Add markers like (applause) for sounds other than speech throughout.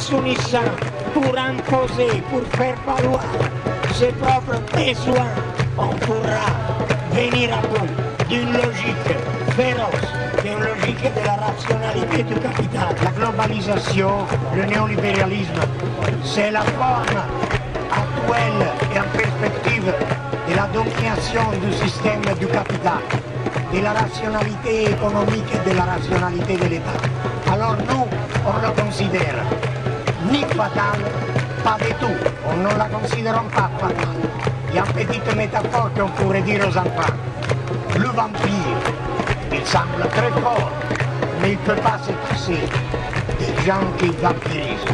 s'unissant pour imposer, pour faire valoir ses propres besoins, on pourra venir à bout d'une logique féroce, d'une logique de la rationalité du capital. La globalisation, le néolibéralisme, c'est la forme actuelle et en perspective de la domination du système du capital, de la rationalité économique et de la rationalité de l'État. Alors nous, on le considère ni fatal, pas du tout. On ne la considère pas fatale. Il y a une petite métaphore qu'on pourrait dire aux enfants. Le vampire, il semble très fort, mais il ne peut pas se passer des gens qui vampirisent.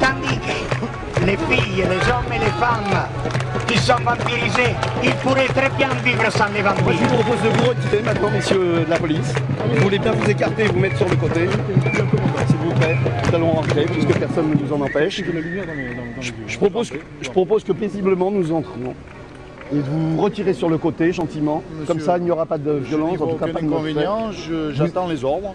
Tandis que les filles, les hommes et les femmes qui sont vampirisés, ils pourraient très bien vivre sans les Moi, je vampires. vous propose de vous retirer maintenant, messieurs de la police. Vous voulez bien vous écarter et vous mettre sur le côté. S'il vous plaît, nous allons rentrer puisque personne ne nous en empêche. Je, je propose, que- je propose que paisiblement nous entrions. Et de vous retirer sur le côté gentiment. Comme ça, il n'y aura pas de violence, en tout cas pas de inconvénient, je- j'attends les ordres.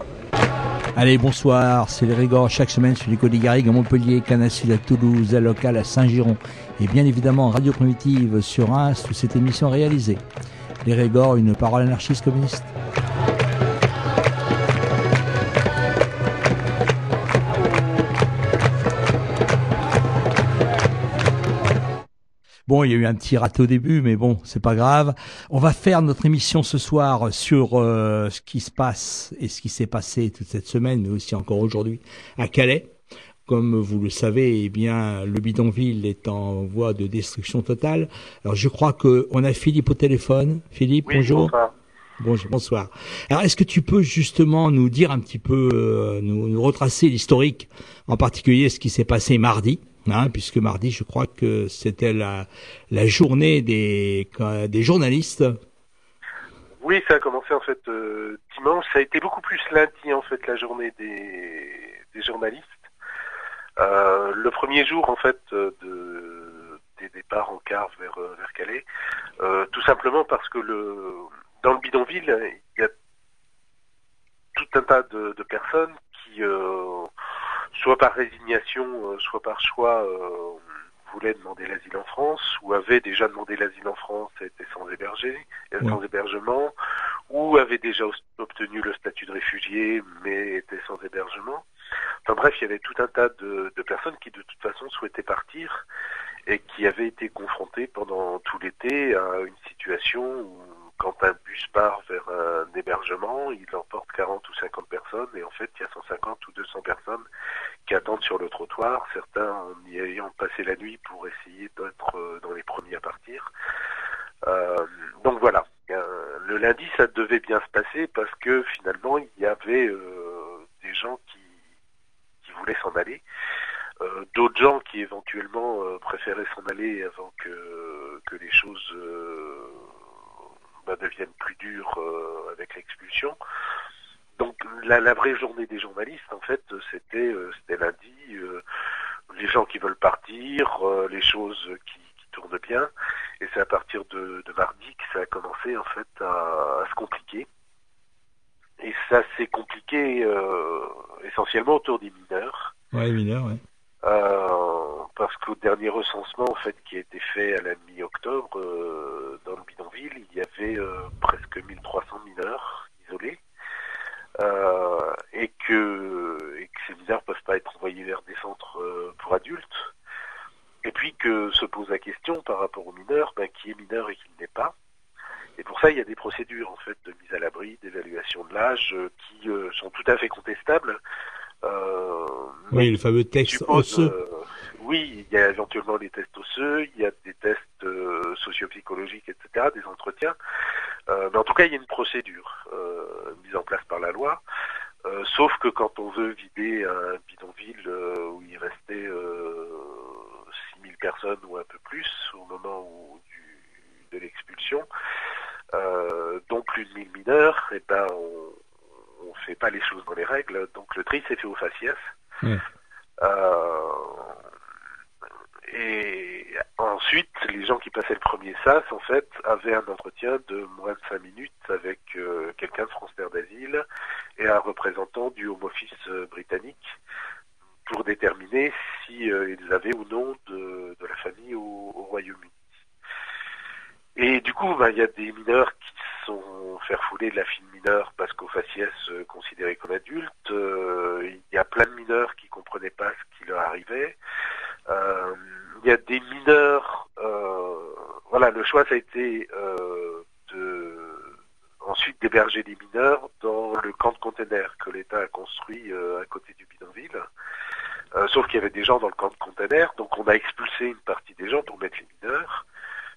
Allez, bonsoir, c'est les Régors chaque semaine sur les Côtes des Garrigues à Montpellier, Canassil à Toulouse, à Local à Saint-Giron et bien évidemment Radio Primitive sur Reims où cette émission est réalisée. Les Régors, une parole anarchiste communiste. Bon, il y a eu un petit raté au début, mais bon, c'est pas grave. On va faire notre émission ce soir sur euh, ce qui se passe et ce qui s'est passé toute cette semaine, mais aussi encore aujourd'hui à Calais. Comme vous le savez, eh bien, le bidonville est en voie de destruction totale. Alors, je crois que on a Philippe au téléphone. Philippe, bonjour. Bonjour, bonsoir. Alors, est-ce que tu peux justement nous dire un petit peu, euh, nous, nous retracer l'historique, en particulier ce qui s'est passé mardi, hein, puisque mardi, je crois que c'était la, la journée des, journalistes. Oui, ça a commencé en fait euh, dimanche. Ça a été beaucoup plus lundi en fait la journée des, journalistes. Euh, le premier jour en fait euh, de, des départs en car vers, Calais, tout simplement parce que le dans le bidonville il y a tout un tas de, personnes qui soit par résignation, euh, soit par choix euh, voulaient demander l'asile en France ou avaient déjà demandé l'asile en France et étaient sans héberger, euh, sans hébergement ou avaient déjà obtenu le statut de réfugié mais étaient sans hébergement. Enfin bref, il y avait tout un tas de, de personnes qui de toute façon souhaitaient partir et qui avaient été confrontées pendant tout l'été à une situation où quand un bus part vers un hébergement, il emporte 40 ou 50 personnes et en fait il y a 150 ou 200 personnes qui attendent sur le trottoir, certains en y ayant passé la nuit pour essayer d'être euh, dans les premiers à partir. Euh, donc voilà, Euh, le lundi ça devait bien se passer parce que finalement il y avait euh, des gens qui, qui voulaient s'en aller, euh, d'autres gens qui éventuellement euh, préféraient s'en aller avant que, que les choses bah, deviennent plus dures euh, avec l'expulsion. Donc la, la vraie journée des journalistes, en fait, c'était euh, c'était lundi. euh, les gens qui veulent partir, euh, les choses qui, qui tournent bien. Et c'est à partir de, de mardi que ça a commencé en fait à, à se compliquer. Et ça s'est compliqué euh, essentiellement autour des mineurs. Ouais, mineur, ouais. Euh, parce qu'au dernier recensement en fait qui a été fait à la mi-octobre euh, dans le bidonville, il y avait euh, presque 1300 mineurs isolés euh, et que et que ces mineurs peuvent pas être envoyés vers des centres euh, pour adultes. Et puis que se pose la question par rapport aux mineurs, ben, qui est mineur et qui ne l'est pas. Et pour ça, il y a des procédures en fait de mise à l'abri, d'évaluation de l'âge, qui sont tout à fait contestables. Oui, le fameux texte osseux. Oui, il y a éventuellement les tests osseux, il y a des tests euh, sociopsychologiques, etc., des entretiens. Euh, mais en tout cas, il y a une procédure euh, mise en place par la loi. Sauf que quand on veut vider un bidonville où il restait euh, 6000 personnes ou un peu plus au moment où, du, de l'expulsion, donc plus de 1000 mineurs, et ben on ne fait pas les choses dans les règles. Donc le tri s'est fait au faciès. Euh, et ensuite, les gens qui passaient le premier SAS, en fait, avaient un entretien de moins de 5 minutes avec euh, quelqu'un de France Terre d'Asile et un représentant du Home Office euh, britannique pour déterminer si euh, ils avaient ou non de, la famille au, Royaume-Uni. Et du coup, bah, il y a des mineurs qui sont faire fouler de la fine mineure parce qu'au faciès euh, comme adulte. Il y a plein de mineurs qui comprenaient pas ce qui leur arrivait il y a des mineurs, euh, voilà, le choix ça a été euh, de ensuite d'héberger des mineurs dans le camp de containers que l'État a construit euh, à côté du bidonville. Euh, sauf qu'il y avait des gens dans le camp de containers, donc on a expulsé une partie des gens pour mettre les mineurs.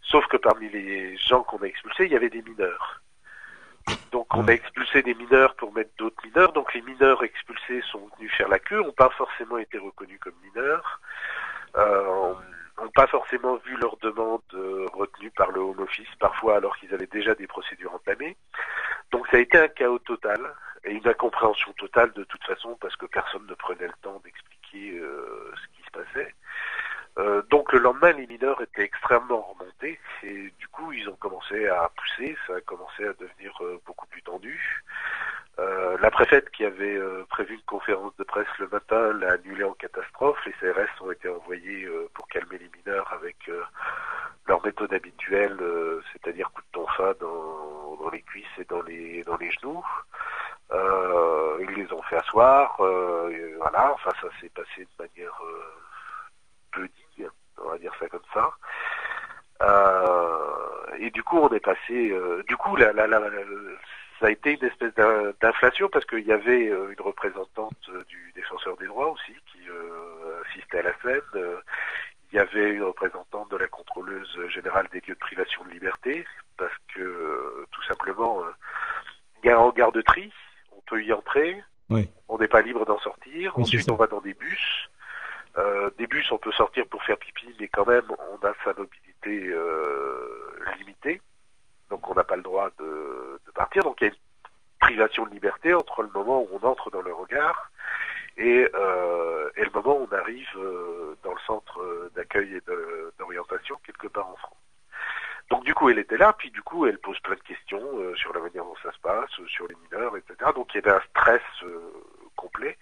Sauf que parmi les gens qu'on a expulsés, il y avait des mineurs. Donc on a expulsé des mineurs pour mettre d'autres mineurs. Donc les mineurs expulsés sont venus faire la queue, n'ont pas forcément été reconnus comme mineurs, euh, n'ont pas forcément vu leur demande euh, retenue par le Home Office, parfois alors qu'ils avaient déjà des procédures entamées. Donc ça a été un chaos total et une incompréhension totale de toute façon parce que personne ne prenait le temps d'expliquer euh, ce qui se passait. Euh, donc le lendemain, les mineurs étaient extrêmement remontés et du coup ils ont commencé à pousser, ça a commencé à devenir euh, beaucoup plus tendu. Euh, la préfète qui avait euh, prévu une conférence de presse le matin l'a annulée en catastrophe. Les CRS ont été envoyés euh, pour calmer les mineurs avec euh, leur méthode habituelle, euh, c'est-à-dire coup de tonfa dans, dans les cuisses et dans les dans les genoux. Ils les ont fait asseoir, voilà. Enfin, ça s'est passé de manière peu digne, on va dire ça comme ça. Et du coup, on est passé. du coup, la, la, la, la- ça a été une espèce d'in- d'inflation parce qu'il y avait euh, une représentante euh, du défenseur des droits aussi qui euh, assistait à la scène. Il y avait une représentante de la contrôleuse générale des lieux de privation de liberté parce que tout simplement, il y a un regard de tri, on peut y entrer, Oui. on n'est pas libre d'en sortir. Oui, Ensuite, on va dans des bus. Euh, des bus, on peut sortir pour faire pipi, mais quand même, on a sa mobilité euh, limitée. Donc, on n'a pas le droit de, partir. Donc, il y a une privation de liberté entre le moment où on entre dans le regard et, euh, le moment où on arrive euh, dans le centre euh, d'accueil et d'orientation quelque part en France. Donc du coup, elle était là, puis du coup, elle pose plein de questions sur la manière dont ça se passe, sur les mineurs, etc. Donc il y avait un stress complet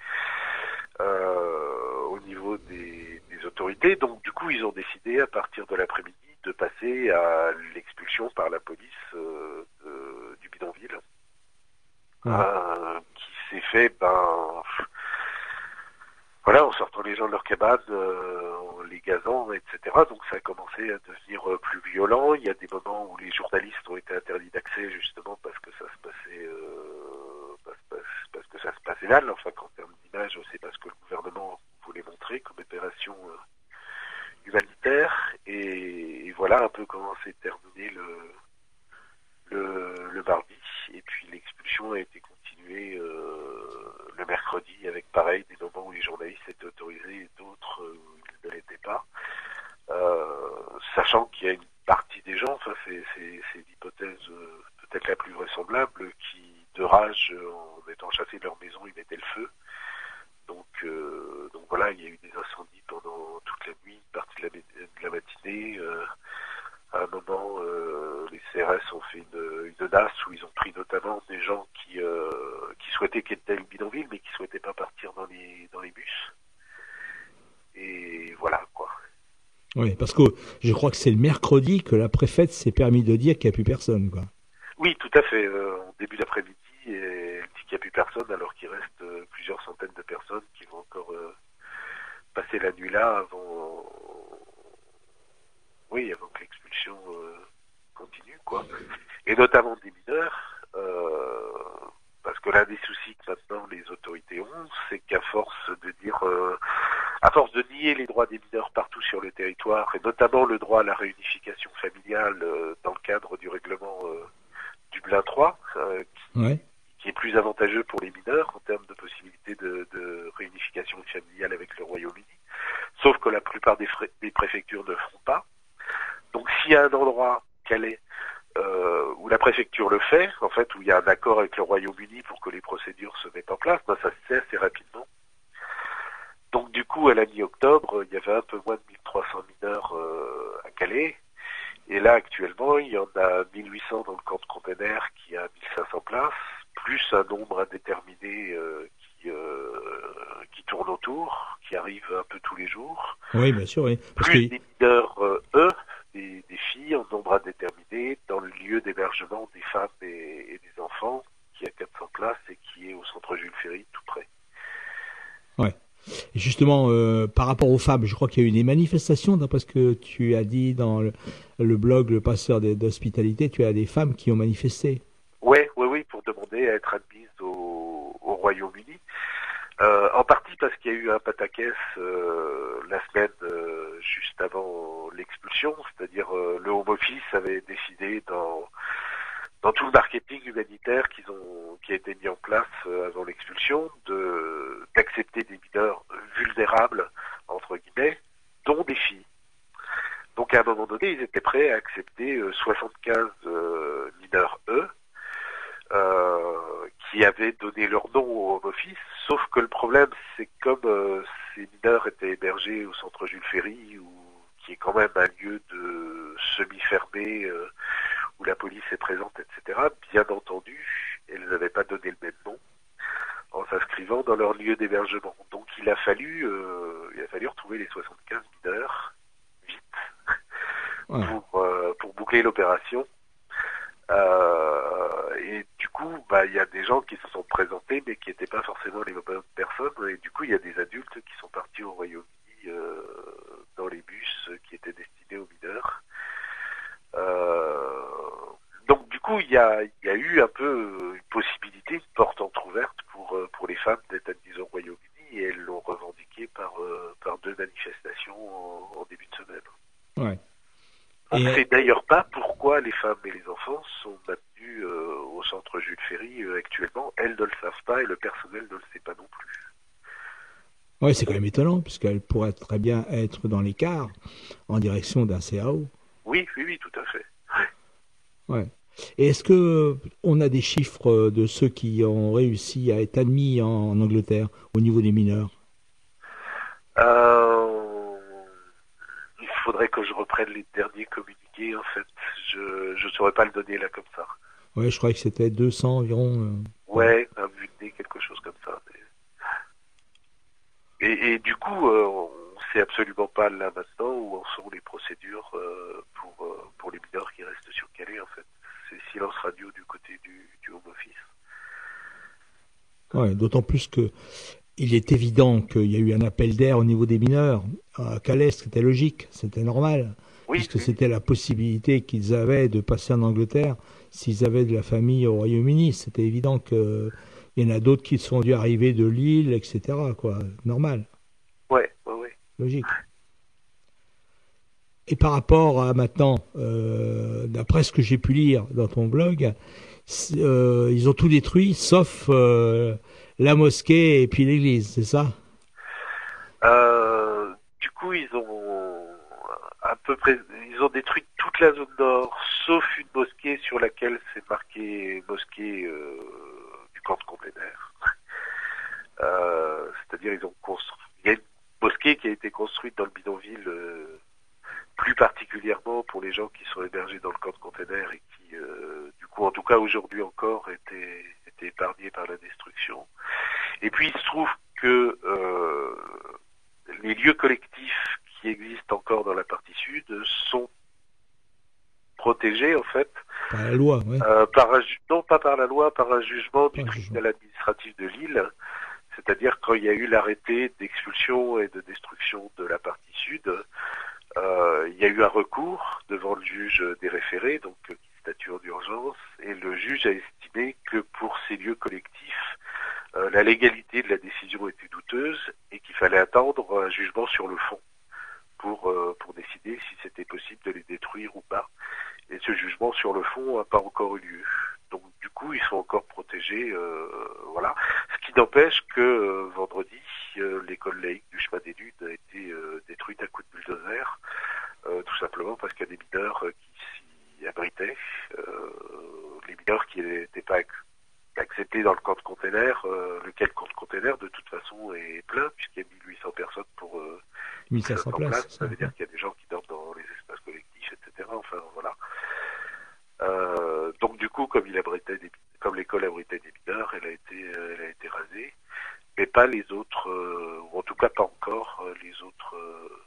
au niveau des autorités. Donc du coup, ils ont décidé à partir de l'après-midi de passer à l'expulsion par la police euh, de- du bidonville, euh, qui s'est fait, ben, voilà, en sortant les gens de leur cabane, euh, en les gazant, etc. Donc ça a commencé à devenir euh, plus violent. Il y a des moments où les journalistes ont été interdits d'accès justement parce que ça se passait, euh, parce, parce- parce que ça se passait mal. Enfin, qu'en termes d'image, c'est parce que le gouvernement voulait montrer comme opération Et, voilà un peu comment s'est terminé le, le, le mardi. Et puis l'expulsion a été continuée euh, le mercredi avec pareil des moments où les journalistes étaient autorisés et d'autres où ils ne l'étaient pas. Euh, sachant qu'il y a une partie des gens, c'est, c'est, c'est l'hypothèse euh, peut-être la plus vraisemblable, qui de rage en étant chassés de leur maison, ils mettaient le feu. Donc, euh, donc voilà, il y a eu des incendies pendant toute la nuit, une partie de la, ma- de la matinée. euh, à un moment, euh, les CRS ont fait une, une audace où ils ont pris notamment des gens qui, qui souhaitaient quitter le bidonville, mais qui souhaitaient pas partir dans les, dans les bus. Et voilà, quoi. Oui, parce que je crois que c'est le mercredi que la préfète s'est permis de dire qu'il n'y a plus personne, quoi. Oui, tout à fait. Euh, en début d'après-midi, elle qu'il n'y a plus personne, alors qu'il reste euh, plusieurs centaines de personnes qui vont encore euh, passer la nuit là avant, oui, avant que l'expulsion euh, continue, quoi. Et notamment des mineurs, parce que l'un des soucis que maintenant les autorités ont, c'est qu'à force de dire, à force de nier les droits des mineurs partout sur le territoire, et notamment le droit à la réunification familiale euh, dans le cadre du règlement euh, Dublin 3, euh, qui, Ouais. qui est plus avantageux pour les mineurs en termes de possibilité de, de réunification familiale avec le Royaume-Uni. Sauf que la plupart des, frais- des préfectures ne le feront pas. Donc s'il y a un endroit, Calais, euh, où la préfecture le fait, en fait, où il y a un accord avec le Royaume-Uni pour que les procédures se mettent en place, ben, ça se fait assez rapidement. Donc du coup, à la mi-octobre, il y avait un peu moins de 1300 mineurs euh, à Calais. Et là, actuellement, il y en a 1800 dans le camp de containers qui a 1500 places, plus un nombre indéterminé euh, qui, euh, qui tourne autour, qui arrive un peu tous les jours, Oui, bien sûr, oui. Parce plus que, des mineurs, euh, eux, des, des filles en nombre indéterminé, dans le lieu d'hébergement des femmes et, et des enfants, qui a 400 places et qui est au centre Jules Ferry, tout près. Ouais. Et justement, euh, par rapport aux femmes, je crois qu'il y a eu des manifestations, d'après ce que tu as dit dans le, le blog Le Passeur d'Hospitalité, tu as des femmes qui ont manifesté. Oui, oui, oui, pour demander à être admises au, au Royaume-Uni. Euh, en partie parce qu'il y a eu un pataquès euh, la semaine euh, juste avant l'expulsion, c'est-à-dire euh, le Home Office avait décidé dans dans tout le marketing humanitaire qu'ils ont qui a été mis en place euh, avant l'expulsion de d'accepter des mineurs vulnérables entre guillemets, dont des filles. Donc à un moment donné, ils étaient prêts à accepter 75 mineurs eux qui avaient donné leur nom au Home Office, sauf que le problème, c'est que comme euh, ces mineurs étaient hébergés au Ferry, ou, qui est quand même un lieu de semi-fermé, euh, où la police est présente, etc., bien entendu, elles n'avaient pas donné le même nom en s'inscrivant dans leur lieu d'hébergement. Donc il a fallu, euh, il a fallu retrouver les 75 mineurs vite Ouais. pour, euh, pour boucler l'opération. Euh, et du coup, bah, il y a des gens qui se sont présentés, mais qui n'étaient pas forcément les bonnes personnes. Et du coup, il y a des adultes qui sont partis au Royaume-Uni dans les bus qui étaient destinés aux mineurs. Euh, donc, du coup, il y a, il y a eu un peu une possibilité, une porte entrouverte pour, euh, pour les femmes d'être admises au Royaume-Uni, et elles l'ont revendiqué par, euh, par deux manifestations en, en début de semaine. Ouais. On ne sait d'ailleurs pas pourquoi les femmes et les enfants sont maintenus euh, au centre Jules Ferry euh, actuellement. Elles ne le savent pas et le personnel ne le sait pas non plus. Ouais, c'est quand même étonnant, puisqu'elle pourrait très bien être dans l'écart en direction d'un CAO. Oui, oui, oui, tout à fait. Ouais. Et est-ce que on a des chiffres de ceux qui ont réussi à être admis en, en Angleterre au niveau des mineurs? Euh, il faudrait que je reprenne les derniers communiqués, en fait. Je ne saurais pas le donner là comme ça. Ouais, je crois que c'était 200 environ. euh. Ouais, un nez, quelque chose comme ça. Et, et du coup, euh, on sait absolument pas là maintenant où en sont les procédures euh, pour, euh, pour les mineurs qui restent sur Calais, en fait. C'est silence radio du côté du, du Home Office. Ouais, d'autant plus que il est évident qu'il y a eu un appel d'air au niveau des mineurs à Calais, c'était logique, c'était normal, Oui, puisque oui, c'était la possibilité qu'ils avaient de passer en Angleterre s'ils avaient de la famille au Royaume-Uni. C'était évident que il y en a d'autres qui sont dû arriver de Lille, etc. Quoi, normal, ouais, ouais, ouais. logique. Et par rapport à maintenant, euh, d'après ce que j'ai pu lire dans ton blog, euh, ils ont tout détruit sauf euh, la mosquée et puis l'église, c'est ça? Euh, du coup, ils ont à peu près, ils ont détruit toute la zone nord, sauf une mosquée sur laquelle c'est marqué mosquée du camp de C'est-à-dire, ils ont construit. Il y a une mosquée qui a été construite dans le bidonville, euh, plus particulièrement pour les gens qui sont hébergés dans le camp de container et qui, euh, du coup, en tout cas aujourd'hui encore, étaient, étaient épargnés par la destruction. Et puis, il se trouve que euh, les lieux collectifs qui existent encore dans la partie sud sont protégés en fait Par la loi, ouais. euh, par un ju- non pas par la loi, par un jugement du tribunal administratif de Lille, c'est-à-dire quand il y a eu l'arrêté d'expulsion et de destruction de la partie sud, euh, il y a eu un recours devant le juge des référés, donc euh, qui statue en urgence, et le juge a estimé que pour ces lieux collectifs, euh, la légalité de la décision était douteuse et qu'il fallait attendre un jugement sur le fond pour, euh, pour décider si c'était possible de les détruire ou pas. Et ce jugement sur le fond n'a pas encore eu lieu. Donc du coup, ils sont encore protégés. euh, voilà. Ce qui n'empêche que euh, vendredi, euh, l'école laïque du chemin des lunes a été euh, détruite à coups de bulldozer, euh, tout simplement parce qu'il y a des mineurs euh, qui s'y abritaient. Euh, les mineurs qui n'étaient pas ac- acceptés dans le camp de container, euh, lequel camp de container de toute façon est plein puisqu'il y a 1800 personnes pour euh, 1500 en places. place, ça veut dire qu'il y a des gens qui dorment dans les espaces collectifs, etc. Enfin, voilà. Euh, donc du coup, comme il abritait des, comme l'école abritait des mineurs, elle a été, euh, elle a été rasée, mais pas les autres, euh, ou en tout cas pas encore euh, les autres, euh,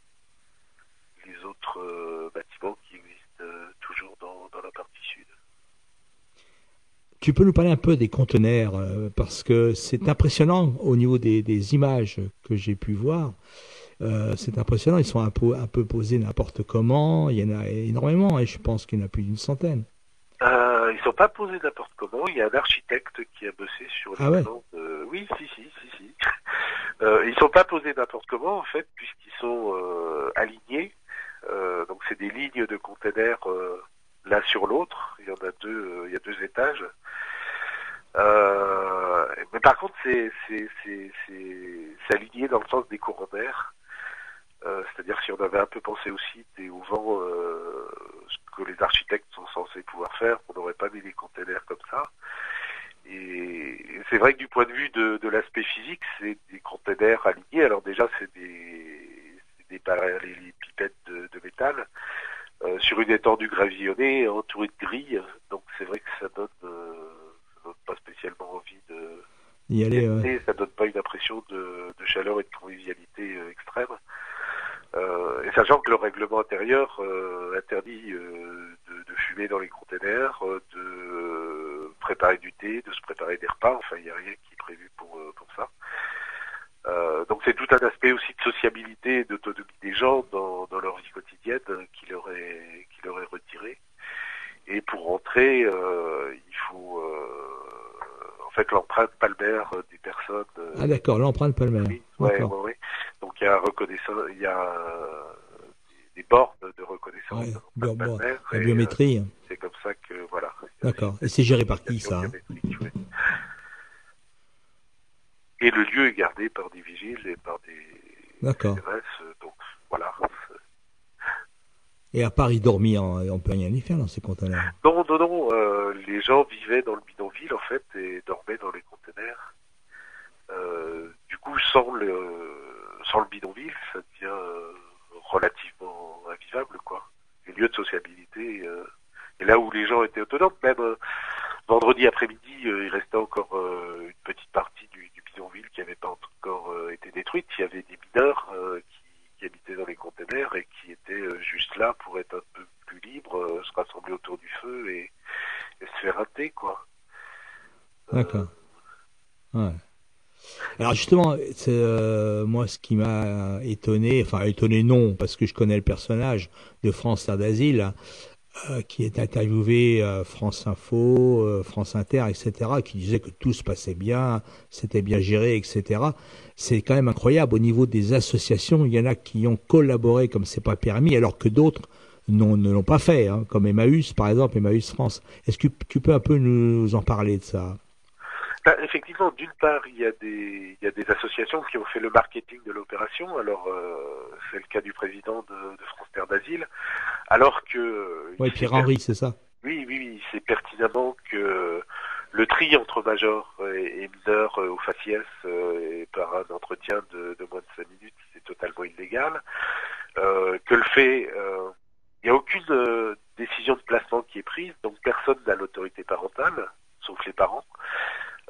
les autres euh, bâtiments qui existent euh, toujours dans, dans la partie sud. Tu peux nous parler un peu des conteneurs euh, parce que c'est impressionnant au niveau des, des images que j'ai pu voir. Euh, c'est impressionnant, ils sont un peu, un peu posés n'importe comment. Il y en a énormément et je pense qu'il y en a plus d'une centaine. Euh, ils sont pas posés n'importe comment. Il y a un architecte qui a bossé sur le Ah ouais. de- Oui, si, si, si, si. (laughs) Ils sont pas posés n'importe comment en fait, puisqu'ils sont alignés. Donc c'est des lignes de containers l'un sur l'autre. Il y en a deux, il y a deux étages. Euh, mais par contre, c'est aligné dans le sens des d'air. Euh, C'est-à-dire si on avait un peu pensé au site et au vent, euh, ce que les architectes sont censés pouvoir faire, on n'aurait pas mis des containers comme ça. Et, c'est vrai que du point de vue de, de l'aspect physique, c'est des containers alignés. Alors déjà, c'est des, des de, de métal euh, sur une étendue gravillonnée entourée de grilles. Donc c'est vrai que ça donne, euh, donne pas spécialement envie de, Y aller, euh, ça donne pas une impression de, de chaleur et de convivialité euh, extrême. Euh, et sachant que le règlement intérieur euh, interdit euh, de, de fumer dans les containers, de préparer du thé, de se préparer des repas, enfin il n'y a rien qui est prévu pour, pour ça. Donc c'est tout un aspect aussi de sociabilité et d'autonomie des gens dans, dans leur vie quotidienne qui leur est, qui leur est retiré. Et pour rentrer, euh, il faut euh, en fait l'empreinte palmaire euh, des personnes. euh, Ah d'accord, l'empreinte palmaire. oui, ouais, ouais, ouais. Donc il y a reconnaissance, il y a euh, des, bornes de reconnaissance de palmaire, la et, biométrie. c'est comme ça que voilà. D'accord. Et c'est géré par qui ça? Hein. Et le lieu est gardé par des vigiles et par des D'accord. Donc voilà. Et à part y dormir, on peut rien y faire dans ces conteneurs? Non, non, non, euh, les gens vivaient dans le bidonville en fait et dormaient dans les conteneurs. Euh, du coup, sans le, sans le bidonville, ça devient euh, relativement invivable, quoi. Les lieux de sociabilité, euh, et là où les gens étaient autonomes, même euh, vendredi après-midi, euh, il restait encore euh, une petite partie du, du bidonville qui n'avait pas encore euh, été détruite. Il y avait des mineurs euh, qui, qui habitaient dans les conteneurs et qui étaient euh, juste là pour être un peu plus libres, euh, se rassembler autour du feu et, et se faire rater, quoi. D'accord. Ouais. Alors justement, euh, moi ce qui m'a étonné, enfin étonné non, parce que je connais le personnage de France hein, euh, qui est interviewé euh, France Info, euh, France Inter, etc., qui disait que tout se passait bien, c'était bien géré, etc. C'est quand même incroyable au niveau des associations. Il y en a qui ont collaboré comme c'est pas permis, alors que d'autres non, ne l'ont pas fait, hein, comme Emmaüs par exemple, Emmaüs France. Est-ce que tu peux un peu nous en parler de ça? Ben, effectivement, d'une part, il y, a des, il y a des associations qui ont fait le marketing de l'opération. Alors, euh, c'est le cas du président de, de France Terre d'Asile. Alors que... euh, Oui, Pierre-Henri, c'est ça? Oui, oui, oui, c'est pertinemment que le tri entre majors et, et mineurs euh, au faciès euh, et par un entretien de, de moins de 5 minutes, c'est totalement illégal. Euh, que le fait, il n'y a aucune décision de placement qui est prise, donc personne n'a l'autorité parentale, sauf les parents.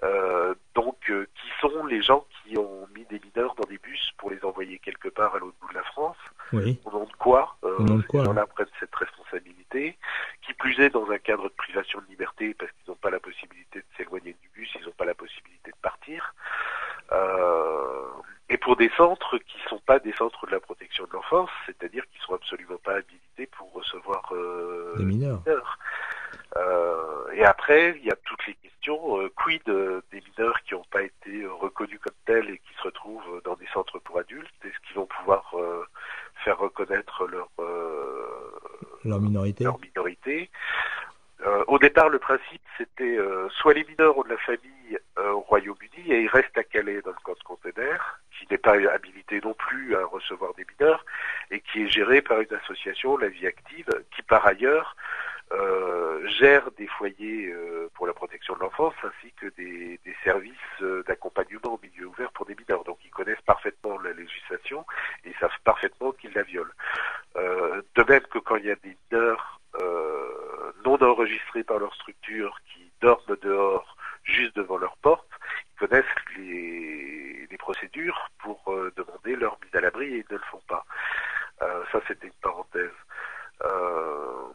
Euh, donc, euh, qui sont les gens qui ont mis des mineurs dans des bus pour les envoyer quelque part à l'autre bout de la France Oui. au nom de quoi euh, Au nom de quoi, prennent cette responsabilité, qui plus est dans un cadre de privation de liberté parce qu'ils n'ont pas la possibilité de s'éloigner du bus, ils n'ont pas la possibilité de partir. Euh, et pour des centres qui ne sont pas des centres de la protection de l'enfance, c'est-à-dire qui sont absolument pas habilités pour recevoir euh, Des mineurs. mineurs. Euh, et après, il y a toutes les questions, euh, quid euh, des mineurs qui n'ont pas été reconnus comme tels et qui se retrouvent dans des centres pour adultes? Est-ce qu'ils vont pouvoir faire reconnaître leur, Leur minorité? leur minorité? Euh, Au départ, le principe, c'était euh, soit les mineurs ont de la famille euh, au Royaume-Uni et ils restent à Calais dans le camp de qui n'est pas habilité non plus à recevoir des mineurs et qui est géré par une association, La Vie Active, qui par ailleurs euh, gère des foyers euh, pour la protection de l'enfance ainsi que des, services d'accompagnement au milieu ouvert pour des mineurs. Donc ils connaissent parfaitement la législation et savent parfaitement qu'ils la violent. De même que quand il y a des mineurs non enregistrés par leur structure qui dorment dehors juste devant leur porte, ils connaissent les, les procédures pour euh, demander leur mise à l'abri et ils ne le font pas. Euh, ça, c'était une parenthèse. Euh,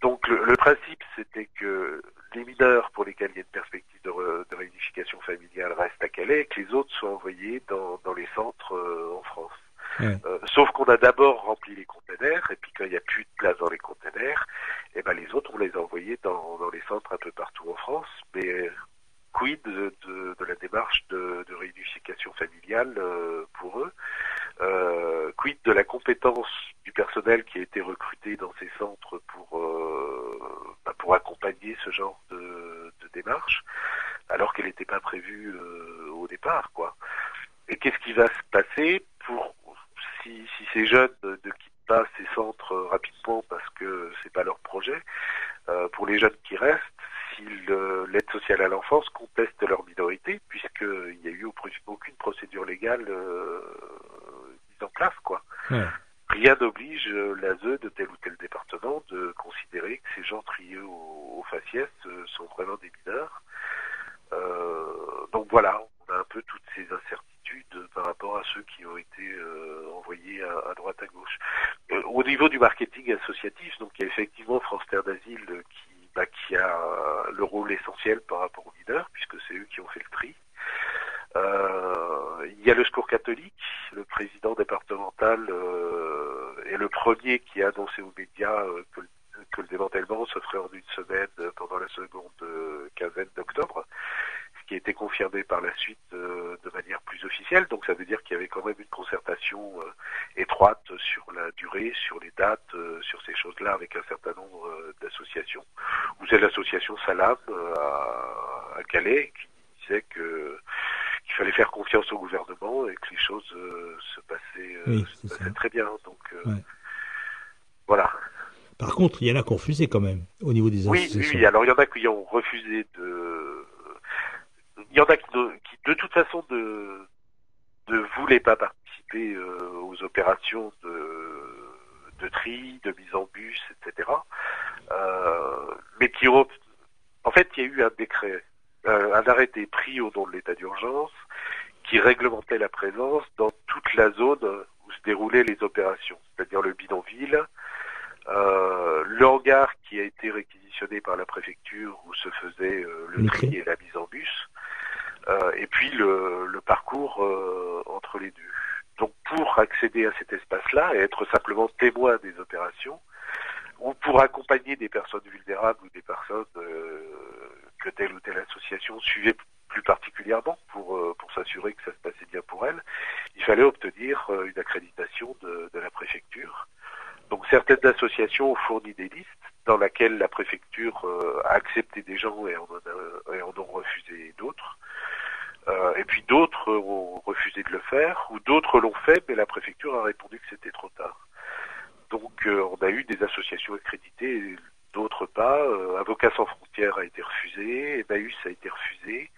donc le, le principe, c'était que les mineurs pour lesquels il y a une perspective de, de réunification familiale restent à Calais et que les autres soient envoyés dans, dans les centres en France. Euh, sauf qu'on a d'abord rempli les containers, et puis quand il n'y a plus de place dans les containers, et eh ben les autres, on les a envoyés dans, dans les centres un peu partout en France. Mais quid de, de, de la démarche de, de réunification familiale euh, pour eux? Euh, Quid de la compétence du personnel qui a été recruté dans ces centres pour, euh, bah pour accompagner ce genre de, démarche, alors qu'elle n'était pas prévue euh, au départ, quoi? Et qu'est-ce qui va se passer pour si, si ces jeunes ne, quittent pas ces centres rapidement parce que c'est pas leur projet, euh, pour les jeunes qui restent, l'aide sociale à l'enfance conteste leur minorité, puisqu'il n'y a eu aucune procédure légale euh, mise en place, quoi. Ouais. Rien n'oblige l'ASE de tel ou tel département de considérer que ces gens triés au, au faciès euh, sont vraiment des mineurs. Euh, donc voilà, on a un peu toutes ces incertitudes par rapport à ceux qui ont été euh, envoyés à, à, droite à gauche. Euh, au niveau du marketing associatif, donc il y a effectivement France Terre d'Asile qui, bah, qui a le rôle essentiel par rapport aux mineurs, puisque c'est eux qui ont fait le tri. Euh, il y a le Secours catholique, le président départemental euh, est le premier qui a annoncé aux médias euh, que, que, le démantèlement se ferait en une semaine pendant la seconde quinzaine d'octobre qui a été confirmé par la suite euh, de manière plus officielle. Donc ça veut dire qu'il y avait quand même une concertation euh, étroite sur la durée, sur les dates, euh, sur ces choses-là avec un certain nombre d'associations. Vous avez l'association Salam à, à, Calais qui disait que qu'il fallait faire confiance au gouvernement et que les choses se passaient, oui, se passaient très bien. Donc ouais. voilà. Par contre, il y en a qui ont refusé quand même au niveau des oui, associations. Oui, alors il y en a qui ont refusé de il y en a qui de, qui de toute façon ne, ne voulaient pas participer euh, aux opérations de, de tri, de mise en bus, etc. Euh, mais qui ont, en fait, il y a eu un décret, euh, un arrêté pris au nom de l'état d'urgence qui réglementait la présence dans toute la zone où se déroulaient les opérations, c'est-à-dire le bidonville, euh, le hangar qui a été réquisitionné par la préfecture où se faisait euh, le tri. et la mise en bus, et puis le, le parcours euh, entre les deux. Donc pour accéder à cet espace-là et être simplement témoin des opérations, ou pour accompagner des personnes vulnérables ou des personnes euh, que telle ou telle association suivait plus particulièrement pour, euh, pour s'assurer que ça se passait bien pour elles, il fallait obtenir euh, une accréditation de, de, la préfecture. Donc certaines associations ont fourni des listes dans lesquelles la préfecture euh, a accepté des gens et en, a, et en ont refusé d'autres. Euh, et puis d'autres ont refusé de le faire, ou d'autres l'ont fait, mais la préfecture a répondu que c'était trop tard. Donc euh, on a eu des associations accréditées, d'autres pas. Euh, Avocats sans frontières a été refusé, Emmaüs a été refusé.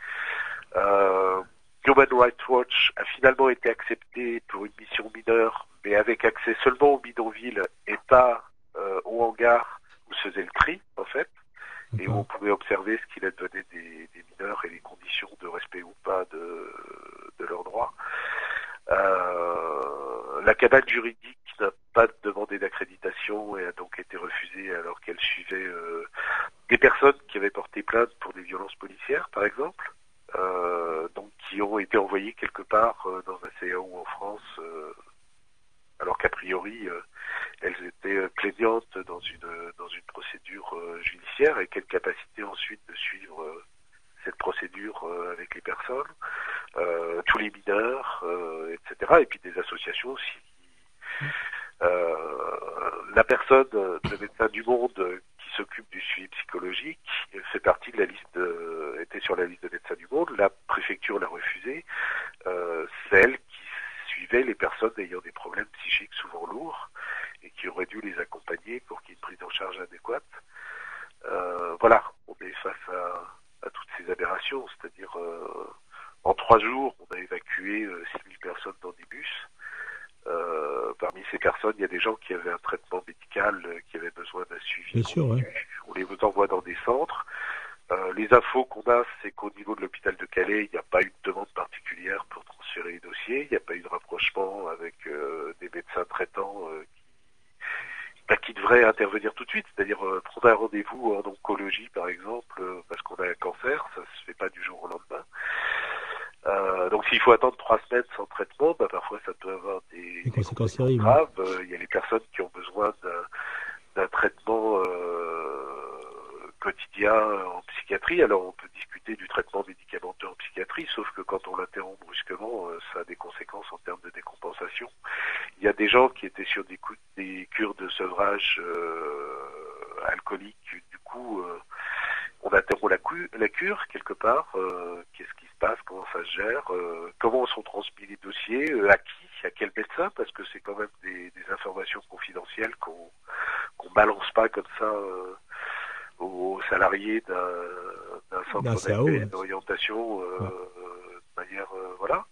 Euh, Human Rights Watch a finalement été accepté pour une mission mineure, mais avec accès seulement au bidonville et pas au hangar où se faisait le tri, en fait et où on pouvait observer ce qu'il advenait des, des mineurs et les conditions de respect ou pas de, de leurs droits. Euh, la cabane juridique n'a pas demandé d'accréditation et a donc été refusée alors qu'elle suivait euh, des personnes qui avaient porté plainte pour des violences policières, par exemple, euh, donc qui ont été envoyées quelque part euh, dans un CA ou en France, euh, alors qu'a priori elles étaient plaignantes dans une une procédure judiciaire et quelle capacité ensuite de suivre cette procédure avec les personnes, euh, tous les mineurs, euh, etc. Et puis des associations aussi. Euh, la personne de Médecins du Monde qui s'occupe du suivi psychologique fait partie de la liste, de, était sur la liste de Médecins du Monde. La préfecture l'a refusé. C'est elle qui suivait les personnes ayant des problèmes psychiques souvent lourds et qui aurait dû les accompagner pour qu'il y ait une prise en charge adéquate. Euh, voilà, on est face à, à toutes ces aberrations, c'est-à-dire euh, en trois jours, on a évacué euh, 6000 personnes dans des bus. Euh, parmi ces personnes, il y a des gens qui avaient un traitement médical, qui avaient besoin d'un suivi. Bien sûr, ouais. On les envoie dans des centres. Les infos qu'on a, c'est qu'au niveau de l'hôpital de Calais, il n'y a pas eu de demande particulière pour transférer les dossiers. Il n'y a pas eu de rapprochement avec des médecins traitants bah, qui devraient faudrait intervenir tout de suite, c'est-à-dire euh, prendre un rendez-vous en oncologie par exemple, euh, parce qu'on a un cancer, ça se fait pas du jour au lendemain. Euh, donc s'il faut attendre trois semaines sans traitement, bah, parfois ça peut avoir des, Des conséquences terribles. graves. Euh, Il y a les personnes qui ont besoin d'un- d'un traitement euh, quotidien en psychiatrie. Alors on peut discuter du traitement médicamenteux en psychiatrie, sauf que quand on l'interrompt brusquement, euh, ça a des conséquences en termes de décompensation. Il y a des gens qui étaient sur des, cures de sevrage euh, alcoolique. Du coup, euh, on interrompt la, cu- la cure quelque part. Euh, Qu'est-ce qui se passe Comment ça se gère Comment sont transmis les dossiers À qui À quel médecin Parce que c'est quand même des, informations confidentielles qu'on qu'on balance pas comme ça aux salariés d'un d'un centre D'un et ouais. d'orientation euh, Ouais. de manière euh, voilà.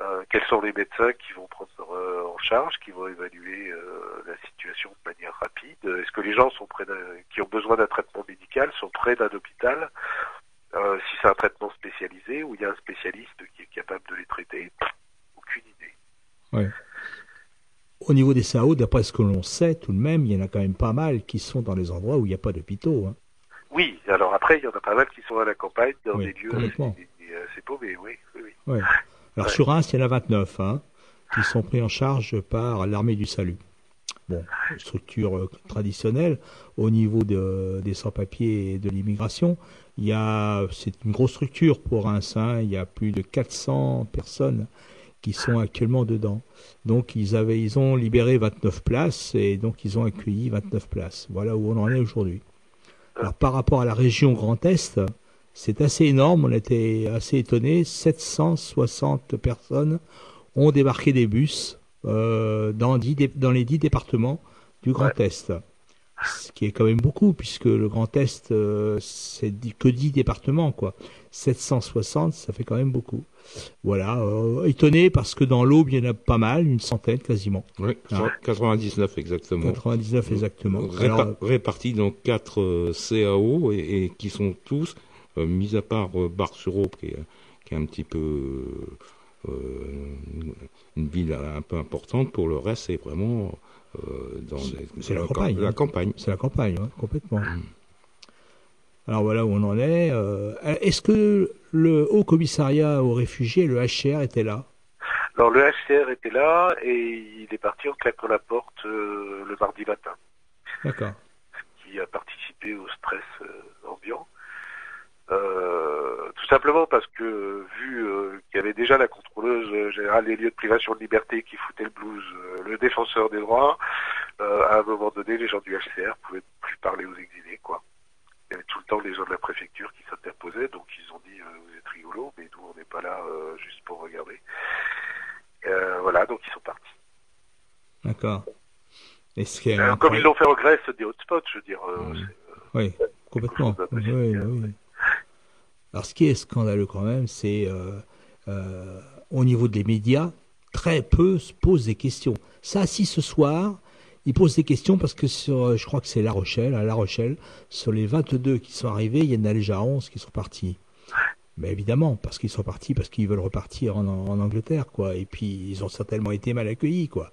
Euh, quels sont les médecins qui vont prendre euh, en charge, qui vont évaluer euh, la situation de manière rapide? Est-ce que les gens sont près qui ont besoin d'un traitement médical sont près d'un hôpital Euh, Si c'est un traitement spécialisé où il y a un spécialiste qui est capable de les traiter? Aucune idée. Au niveau des SAO, d'après ce que l'on sait, tout de même, il y en a quand même pas mal qui sont dans les endroits où il n'y a pas d'hôpitaux. Hein. Oui, alors après, il y en a pas mal qui sont à la campagne, dans Oui, des lieux assez, assez paumés, oui. oui, oui. Ouais. Alors Ouais. sur Reims, il y en a 29 hein, qui sont pris en charge par l'armée du salut. Bon, structure euh, traditionnelle. Au niveau de- des sans-papiers et de l'immigration, il y a, c'est une grosse structure pour Reims. hein. Il y a plus de 400 personnes qui sont actuellement dedans. Donc ils avaient, ils ont libéré 29 places et donc ils ont accueilli 29 places. Voilà où on en est aujourd'hui. Alors par rapport à la région Grand Est, c'est assez énorme, on était assez étonnés. 760 personnes ont débarqué des bus euh, dans, dix les 10 départements du Grand Est. Ce qui est quand même beaucoup, puisque le Grand Est, euh, c'est que 10 départements, quoi. 760, ça fait quand même beaucoup. Voilà, euh, étonné parce que dans l'Aube, il y en a pas mal, une centaine quasiment. Oui, Ah. 99 exactement. 99 exactement. Répa- Alors, répartis dans quatre euh, CAO et, et qui sont tous, euh, mis à part euh, Bar-sur-Aube qui est, qui est un petit peu euh, une ville un peu importante, pour le reste c'est vraiment euh, dans les- c'est la campagne, La hein. campagne. C'est la campagne, ouais, complètement. Alors voilà où on en est. Euh, Est-ce que le Haut Commissariat aux réfugiés, le HCR, était là? Alors le HCR était là et il est parti en claquant la porte euh, le mardi matin, D'accord. qui a participé au stress euh, ambiant. Euh, tout simplement parce que vu euh, qu'il y avait déjà la contrôleuse euh, générale des lieux de privation de liberté qui foutait le blues, euh, le défenseur des droits, euh, à un moment donné, les gens du HCR pouvaient plus parler aux exilés, quoi. Il y avait tout le temps les gens de la préfecture qui s'interposaient, donc ils ont dit euh, vous êtes rigolo, mais nous on n'est pas là euh, juste pour regarder. Euh, voilà, donc ils sont partis. D'accord. Euh, comme ils l'ont fait en Grèce, des hotspots, je veux dire. Oui, complètement. Oui, oui. Alors, ce qui est scandaleux quand même, c'est euh, euh, au niveau des médias, très peu se posent des questions. Ça, si ce soir, ils posent des questions parce que sur, euh, je crois que c'est La Rochelle, à La Rochelle, sur les 22 qui sont arrivés, il y en a déjà 11 qui sont partis. Mais évidemment, parce qu'ils sont partis, parce qu'ils veulent repartir en, en Angleterre, quoi. Et puis, ils ont certainement été mal accueillis, quoi.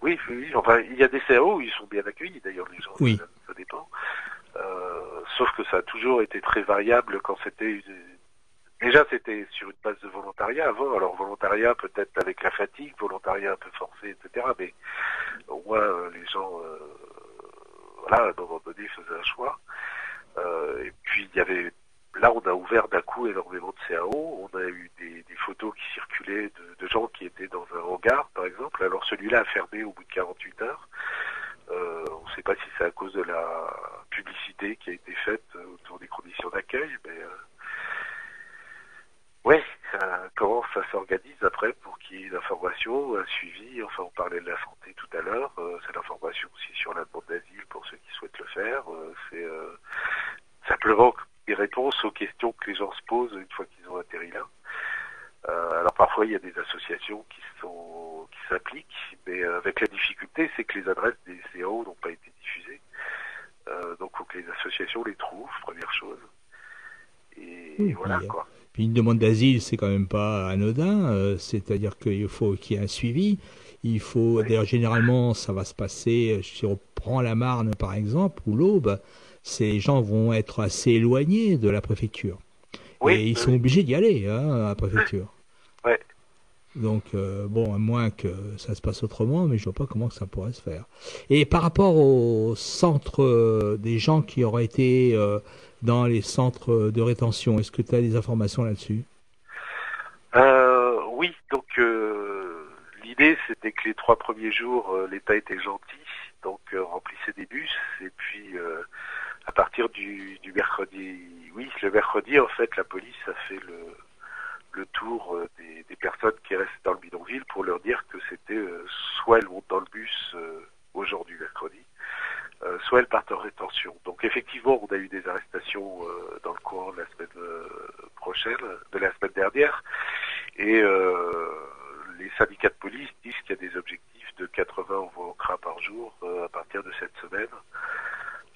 Oui, oui, oui, enfin, il y a des CAO où ils sont bien accueillis, d'ailleurs, les gens. Oui. Ça, ça dépend. Euh, sauf que ça a toujours été très variable quand c'était... Déjà, c'était sur une base de volontariat avant. Alors, volontariat peut-être avec la fatigue, volontariat un peu forcé, etc. Mais au moins, euh, les gens, euh, voilà, à un moment donné, faisaient un choix. Euh, et puis, il y avait... Là, on a ouvert d'un coup énormément de CAO. On a eu des, des photos qui circulaient de, de gens qui étaient dans un hangar, par exemple. Alors, celui-là a fermé au bout de 48 heures. Euh, on ne sait pas si c'est à cause de la publicité qui a été faite euh, autour des conditions d'accueil, mais euh, ouais, comment ça s'organise après pour qu'il y ait une information, un suivi? Enfin, on parlait de la santé tout à l'heure. euh, c'est l'information aussi sur la demande d'asile pour ceux qui souhaitent le faire. c'est simplement des réponses aux questions que les gens se posent une fois qu'ils ont atterri là. Alors parfois il y a des associations qui sont qui s'impliquent, mais avec la difficulté, c'est que les adresses des CAO n'ont pas été diffusées. Euh, donc faut que les associations les trouvent, première chose. Et, Oui, voilà quoi. Puis une demande d'asile, c'est quand même pas anodin. euh, C'est-à-dire qu'il faut qu'il y ait un suivi. Il faut, d'ailleurs, généralement, ça va se passer. euh, Si on prend la Marne, par exemple, ou l'Aube, ces gens vont être assez éloignés de la préfecture. Oui, et ils sont obligés d'y aller, hein, à la préfecture. Donc, euh, bon, à moins que ça se passe autrement, mais je vois pas comment ça pourrait se faire. Et par rapport au centre euh, des gens qui auraient été euh, dans les centres de rétention, est-ce que tu as des informations là-dessus? Euh, oui, donc euh, l'idée c'était que les trois premiers jours, l'État était gentil, donc remplissait des bus, et puis à partir du, du mercredi, oui, le mercredi en fait, la police a fait le, le tour euh, des, personnes qui restent dans le bidonville pour leur dire que c'était euh, soit elles montent dans le bus euh, aujourd'hui mercredi, soit elles partent en rétention. Donc effectivement, on a eu des arrestations dans le courant de la semaine prochaine, de la semaine dernière, et les syndicats de police disent qu'il y a des objectifs de 80 envois au CRA par jour à partir de cette semaine.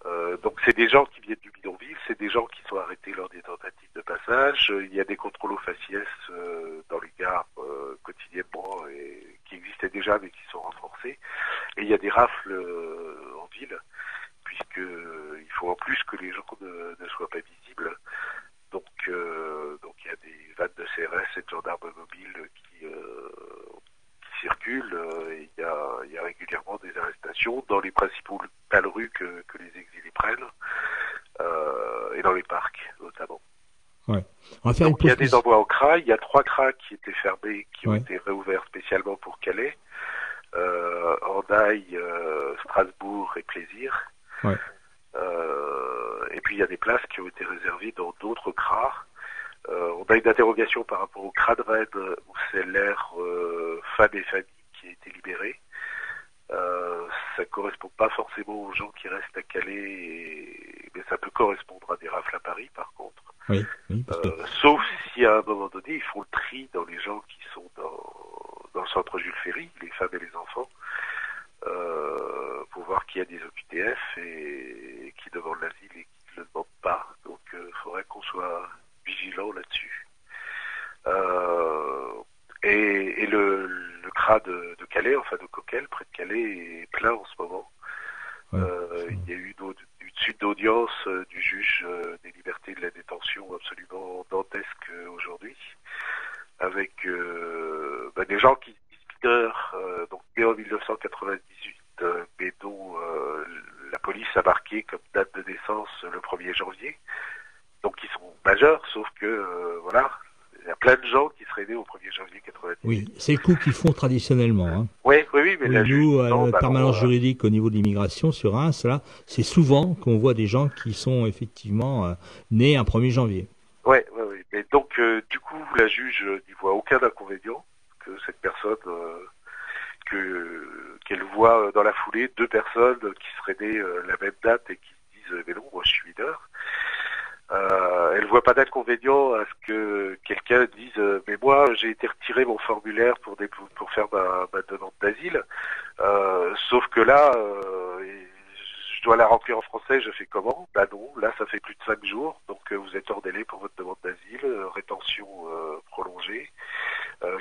Euh, donc c'est des gens qui viennent du bidonville, c'est des gens qui sont arrêtés lors des tentatives de passage. Euh, Il y a des contrôles aux faciès euh, dans les gares quotidiennement et qui existaient déjà mais qui sont renforcés. Et il y a des rafles en ville puisque euh, il faut en plus que les gens ne, ne soient pas visibles. Donc euh, donc il y a des vannes de CRS et de gendarmes mobiles qui, euh, qui circulent. euh, et il y a, il y a régulièrement des arrestations dans les principaux rues que, que les exilés prennent euh, et dans les parcs notamment. On va faire Donc une il y a des envois au CRA, il y a trois CRA qui étaient fermés, qui ont été réouverts spécialement pour Calais, euh, Andaille, euh, Strasbourg et Plaisir. Ouais. Euh, et puis il y a des places qui ont été réservées dans d'autres CRA. Euh, on a une interrogation par rapport au CRA de Rennes où c'est l'air euh, femmes et familles qui a été libéré. Euh, ça correspond pas forcément aux gens qui restent à Calais, et- mais ça peut correspondre à des rafles à Paris par contre. Oui, oui, parce que- Euh, sauf si à un moment donné, ils font le tri dans les gens qui sont dans, dans le centre Jules Ferry, les femmes et les enfants, euh, pour voir qui a des OQTF et, qui demandent l'asile et qui ne le demandent pas. Donc il faudrait qu'on soit vigilant là-dessus. Euh, et et le, le CRA de, de Calais, enfin de Coquel, près de Calais, est plein en ce moment. Ouais. Euh, il y a eu d'aud- une suite d'audience euh, du juge euh, des libertés et de la détention absolument dantesque euh, aujourd'hui, avec euh, bah, des gens qui mineurs, euh, donc nés en 1998, euh, mais dont euh, la police a marqué comme date de naissance le 1er janvier, donc qui sont majeurs, sauf que euh, voilà, il y a plein de gens qui seraient nés au 1er janvier 98. oui, c'est le coup qu'ils font traditionnellement. Hein. Oui, oui, oui, mais Oui, nous, à la bah, permanence juridique au niveau de l'immigration sur Reims, là, c'est souvent qu'on voit des gens qui sont effectivement euh, nés un 1er janvier. Ouais, ouais, ouais. Mais donc, euh, du coup, la juge euh, n'y voit aucun inconvénient que cette personne, que qu'elle voit dans la foulée deux personnes qui seraient nées la même date et qui se disent mais non, moi je suis mineur. Euh, elle voit pas d'inconvénient à ce que quelqu'un dise moi j'ai été retiré mon formulaire pour pour faire ma, ma demande d'asile. Euh, sauf que là, euh, je dois la remplir en français, je fais comment? Bah non, là ça fait plus de cinq jours, donc euh, vous êtes hors délai pour votre demande d'asile, rétention prolongée.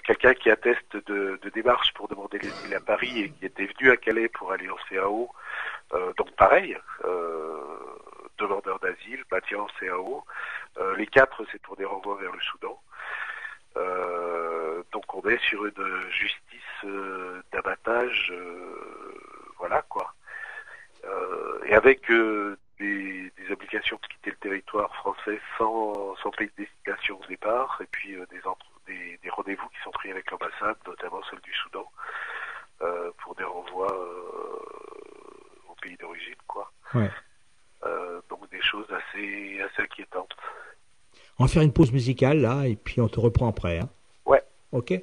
Quelqu'un qui atteste de, de démarche pour demander l'asile à Paris et qui était venu à Calais pour aller en CAO, donc pareil, demandeur d'asile, maintien en CAO. Les quatre, c'est pour des renvois vers le Soudan. Est sur une justice euh, d'abattage, euh, voilà quoi. Euh, et avec des, des obligations de quitter le territoire français sans, sans pays de destination au départ, et puis des, entre- des, des rendez-vous qui sont pris avec l'ambassade, notamment celle du Soudan, pour des renvois au pays d'origine, quoi. Ouais. Donc des choses assez, assez inquiétantes. On va faire une pause musicale là, et puis on te reprend après. Hein. Ouais. Ok.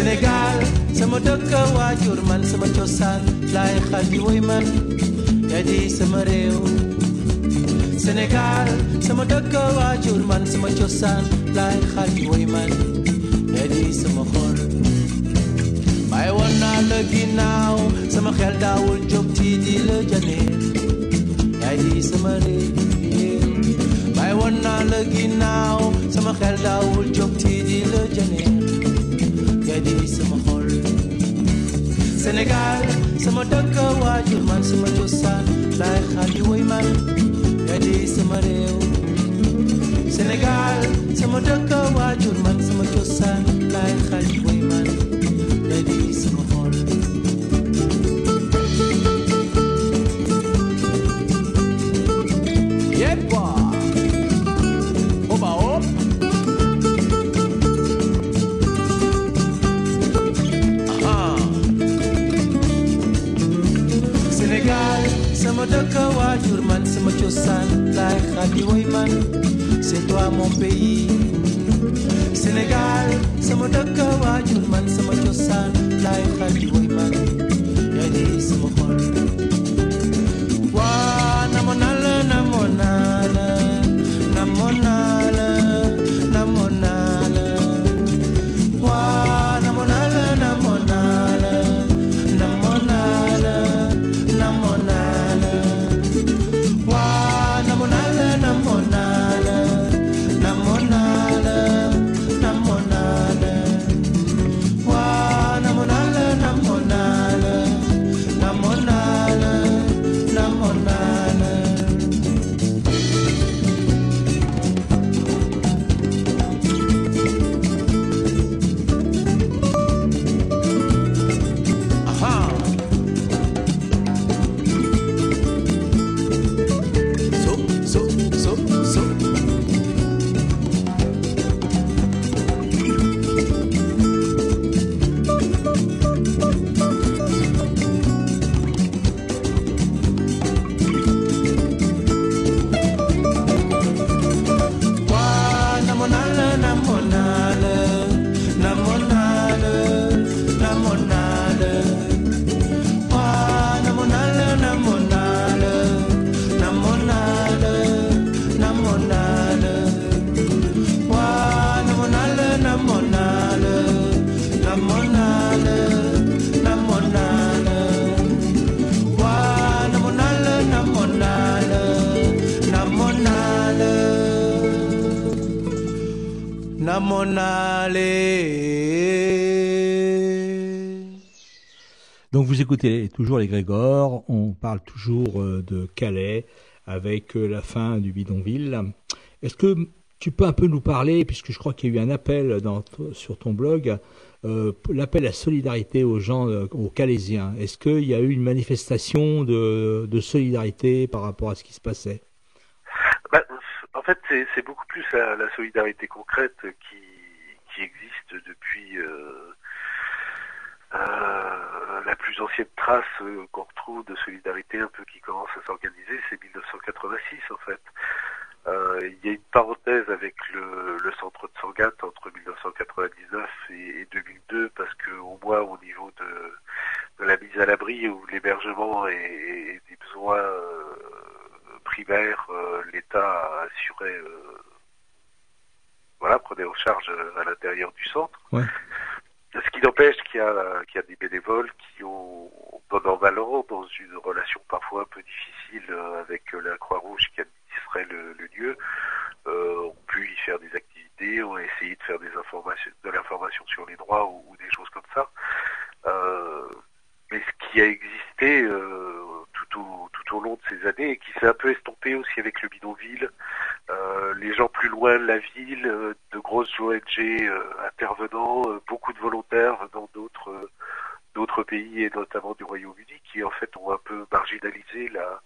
Sénégal sama dëkk waajur man sama cosaan laay xal di woy man yaa sama réew Sénégal sama dëkk waajur man sama cosaan laay xal di woy man yaa sama xol waaye woon naa la ginnaaw sama xel daawul jóg ci di la janeel yaa di sama réew waaye woon naa la ginnaaw sama xel daawul jóg ci di la janeel yaa di sama xol Sénégal sama dëkk waajur man sama cosaan laay xal di man yaa di sama réew Sénégal sama dëkk waajur man sama cosaan laay woy cosaan laay xal di woy man c'est toi mon pays Sénégal sama dëkk waajur man sama cosaan laay xal Donc vous écoutez toujours les Grégor, on parle toujours euh, de Calais avec euh, la fin du bidonville. Est-ce que tu peux un peu nous parler, puisque je crois qu'il y a eu un appel sur ton blog, euh, l'appel à solidarité aux gens, aux Calaisiens. Est-ce qu'il y a eu une manifestation de, solidarité par rapport à ce qui se passait? Bah, en fait, c'est beaucoup plus la solidarité concrète qui, existe depuis euh, euh, la plus ancienne trace euh, qu'on retrouve de solidarité un peu qui commence à s'organiser, c'est 1986 en fait. Il y a une parenthèse avec le, centre de Sangatte entre 1999 et, et 2002 parce que au moins au niveau de, la mise à l'abri ou l'hébergement et, et des besoins euh, primaires, euh, l'État assurait, euh, voilà, prenait en charge euh, à l'intérieur du centre. Ce qui n'empêche qu'il y, y a des bénévoles qui ont, pendant 20 ans, dans une relation parfois un peu difficile euh, avec euh, la Croix-Rouge qui administrait le, le lieu, euh, ont pu y faire des activités, ont essayé de faire des informations, de l'information sur les droits ou, ou des choses comme ça. Euh, mais ce qui a existé euh, tout, au, tout au long de ces années et qui s'est un peu estompé aussi avec le bidonville, euh, les gens plus loin de la ville, euh, de grosses ONG euh, intervenant, euh, beaucoup de volontaires venant d'autres euh, d'autres pays et notamment du Royaume-Uni qui en fait ont un peu marginalisé la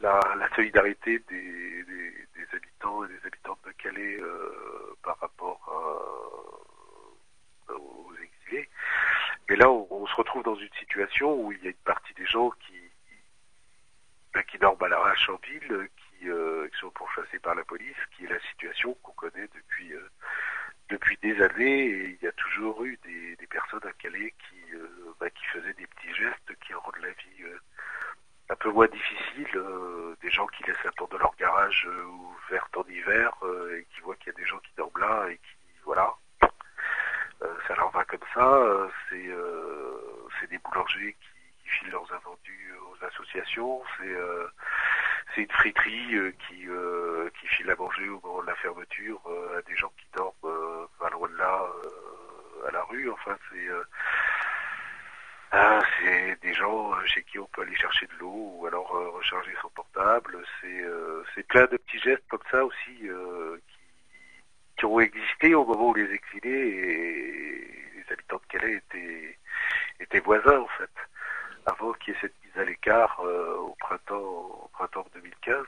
la, la solidarité des, des, des habitants et des habitantes de Calais euh, par rapport à- aux exilés. Mais là, on, on se retrouve dans une situation où il y a une partie des gens qui ben, qui dorment à l'arrache en ville, qui, euh, qui sont pourchassés par la police, qui est la situation qu'on connaît depuis euh, depuis des années. Et il y a toujours eu des, des personnes à Calais qui euh, ben, qui faisaient des petits gestes qui rendent la vie euh, un peu moins difficile. euh, des gens qui laissent la porte de leur garage euh, ouverte en hiver euh, et qui voient qu'il y a des gens qui dorment là et qui voilà. Euh, ça leur va comme ça. Euh, c'est euh, c'est des boulangers qui, qui filent leurs invendus aux associations. C'est euh, c'est une friterie euh, qui euh, qui file à manger au moment de la fermeture euh, à des gens qui dorment euh, pas loin de là euh, à la rue. Enfin, c'est euh, ah, c'est des gens euh, chez qui on peut aller chercher de l'eau ou alors euh, recharger son portable. C'est euh, plein de petits gestes comme ça aussi euh, qui, qui ont existé au moment où les exilés et les habitants de Calais étaient, étaient voisins en fait, avant qu'il y ait cette mise à l'écart euh, au printemps au printemps 2015.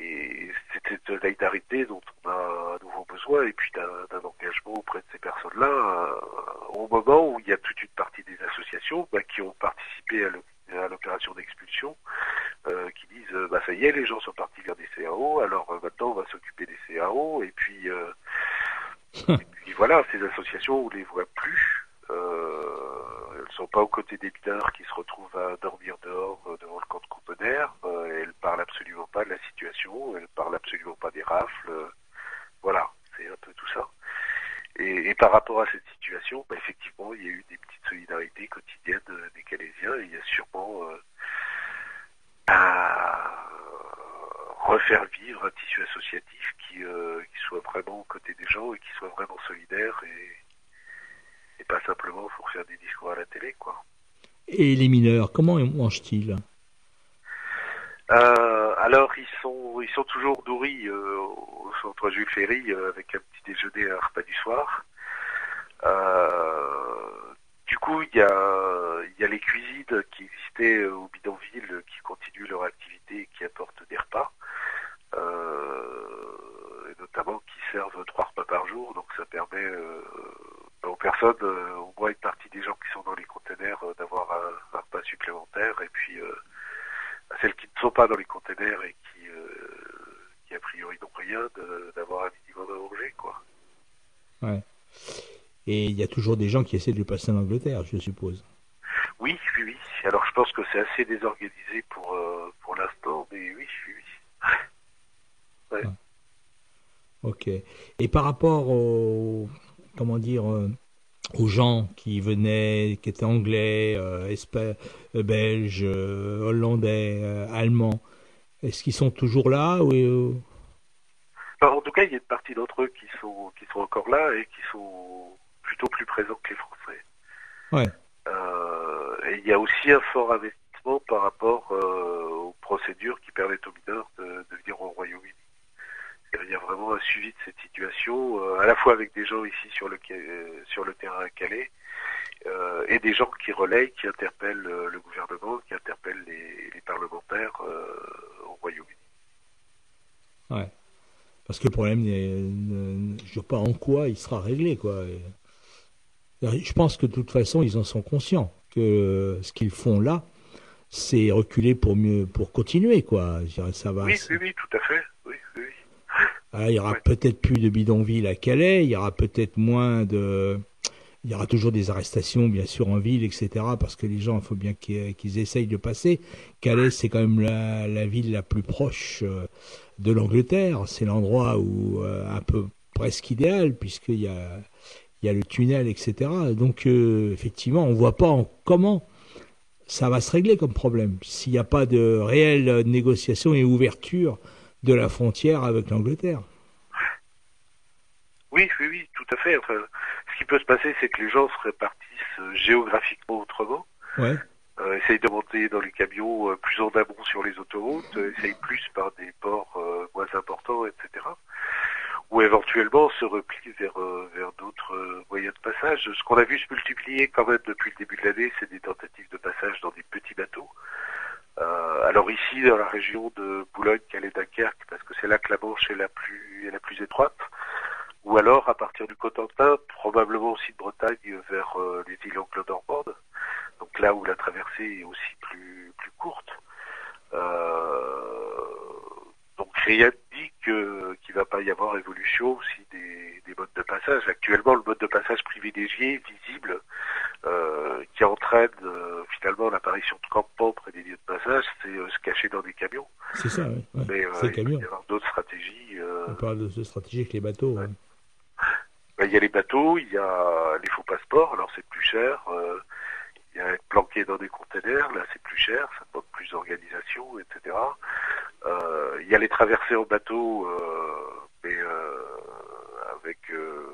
Et c'est cette solidarité dont on a à nouveau besoin et puis d'un engagement auprès de ces personnes-là euh, au moment où il y a toute une partie des associations bah, qui ont participé à l'o- à l'opération d'expulsion euh, qui disent euh, bah ça y est les gens sont partis vers des CAO alors euh, maintenant on va s'occuper des CAO et puis euh, et puis voilà ces associations on les voit plus euh, sont pas aux côtés des mineurs qui se retrouvent à dormir dehors euh, devant le camp de conteneurs euh, elles parlent absolument pas de la situation elles parlent absolument pas des rafles. Euh, voilà c'est un peu tout ça. Et, par rapport à cette situation, bah, effectivement, il y a eu des petites solidarités quotidiennes des Calaisiens il y a sûrement à refaire vivre un tissu associatif qui, qui soit vraiment aux côtés des gens et qui soit vraiment solidaire et, et pas simplement pour faire des discours à la télé, quoi. Et les mineurs, comment mangent-ils? Euh, alors ils sont ils sont toujours nourris euh, au centre Jules Ferry euh, avec un petit déjeuner un repas du soir. Euh, du coup il y a il y a les cuisines qui existaient euh, au bidonville qui continuent leur activité et qui apportent des repas. Euh, et notamment qui servent trois repas par jour, donc ça permet euh, aux personnes, euh, au moins une partie des gens qui sont dans les containers, euh, d'avoir un, un repas supplémentaire et puis euh, à celles qui ne sont pas dans les containers et qui, euh, qui a priori n'ont rien, d'avoir un minimum à manger, quoi. Ouais. Et il y a toujours des gens qui essaient de le passer en Angleterre, je suppose. Oui, oui, oui. Alors je pense que c'est assez désorganisé pour, euh, pour l'instant, mais oui, oui, oui. (laughs) Ok. Et par rapport aux, comment dire, euh, aux gens qui venaient, qui étaient anglais, euh, euh, belges, euh, hollandais, euh, allemands, est-ce qu'ils sont toujours là ou en tout cas, il y a une partie d'entre eux qui sont, qui sont encore là et qui sont plutôt plus présents que les Français. Ouais. Et il y a aussi un fort investissement par rapport aux procédures qui permettent aux mineurs de, de venir au Royaume-Uni. Il y a vraiment un suivi de cette situation, euh, à la fois avec des gens ici sur le, euh, sur le terrain à Calais, euh, et des gens qui relayent, qui interpellent le gouvernement, qui interpellent les, les parlementaires au Royaume-Uni. Ouais. Parce que le problème, je ne sais pas en quoi il sera réglé, quoi. Je pense que de toute façon, ils en sont conscients que ce qu'ils font là, c'est reculer pour mieux, pour continuer, quoi. Ça va. Oui, oui, oui, tout à fait. Oui, oui, il y aura Ouais. peut-être plus de bidonvilles à Calais, il y aura peut-être moins de. Il y aura toujours des arrestations, bien sûr, en ville, etc. Parce que les gens, il faut bien qu'ils qu'ils essayent de passer. Calais, c'est quand même la, la ville la plus proche euh, de l'Angleterre. C'est l'endroit où euh, un peu presque idéal, puisqu'il y a, il y a le tunnel, etc. Donc, euh, effectivement, on voit pas en comment ça va se régler comme problème. S'il n'y a pas de réelle euh, négociation et ouverture de la frontière avec l'Angleterre. Oui, oui, oui, tout à fait. Enfin, ce qui peut se passer, c'est que les gens se répartissent euh, géographiquement autrement, Ouais. euh, essayent de monter dans les camions euh, plus en amont sur les autoroutes, euh, essayent plus par des ports moins importants, etc. Ou éventuellement se replient vers, vers d'autres moyens de passage. Ce qu'on a vu se multiplier quand même depuis le début de l'année, c'est des tentatives de passage dans des petits bateaux. Euh, alors ici, dans la région de Boulogne, Calais, Dunkerque, parce que c'est là que la Manche est la plus, est la plus étroite, ou alors à partir du Cotentin, probablement aussi de Bretagne vers euh, les îles anglo-normandes, donc là où la traversée est aussi plus, plus courte. Euh, donc rien ne dit qu'il va pas y avoir évolution aussi des, des modes de passage. Actuellement, le mode de passage privilégié, visible, euh, qui entraîne euh, finalement l'apparition de campements près des lieux de passage, c'est euh, se cacher dans des camions. C'est ça, oui. Ouais. Mais il peut y avoir d'autres stratégies. On parle de, stratégie avec les bateaux. ouais. Ben, il y a les bateaux, il y a les faux passeports, alors c'est plus cher. il y a être planqué dans des containers, là c'est plus cher, ça demande plus d'organisation, etc. Il y a les traversées en bateau, mais avec euh,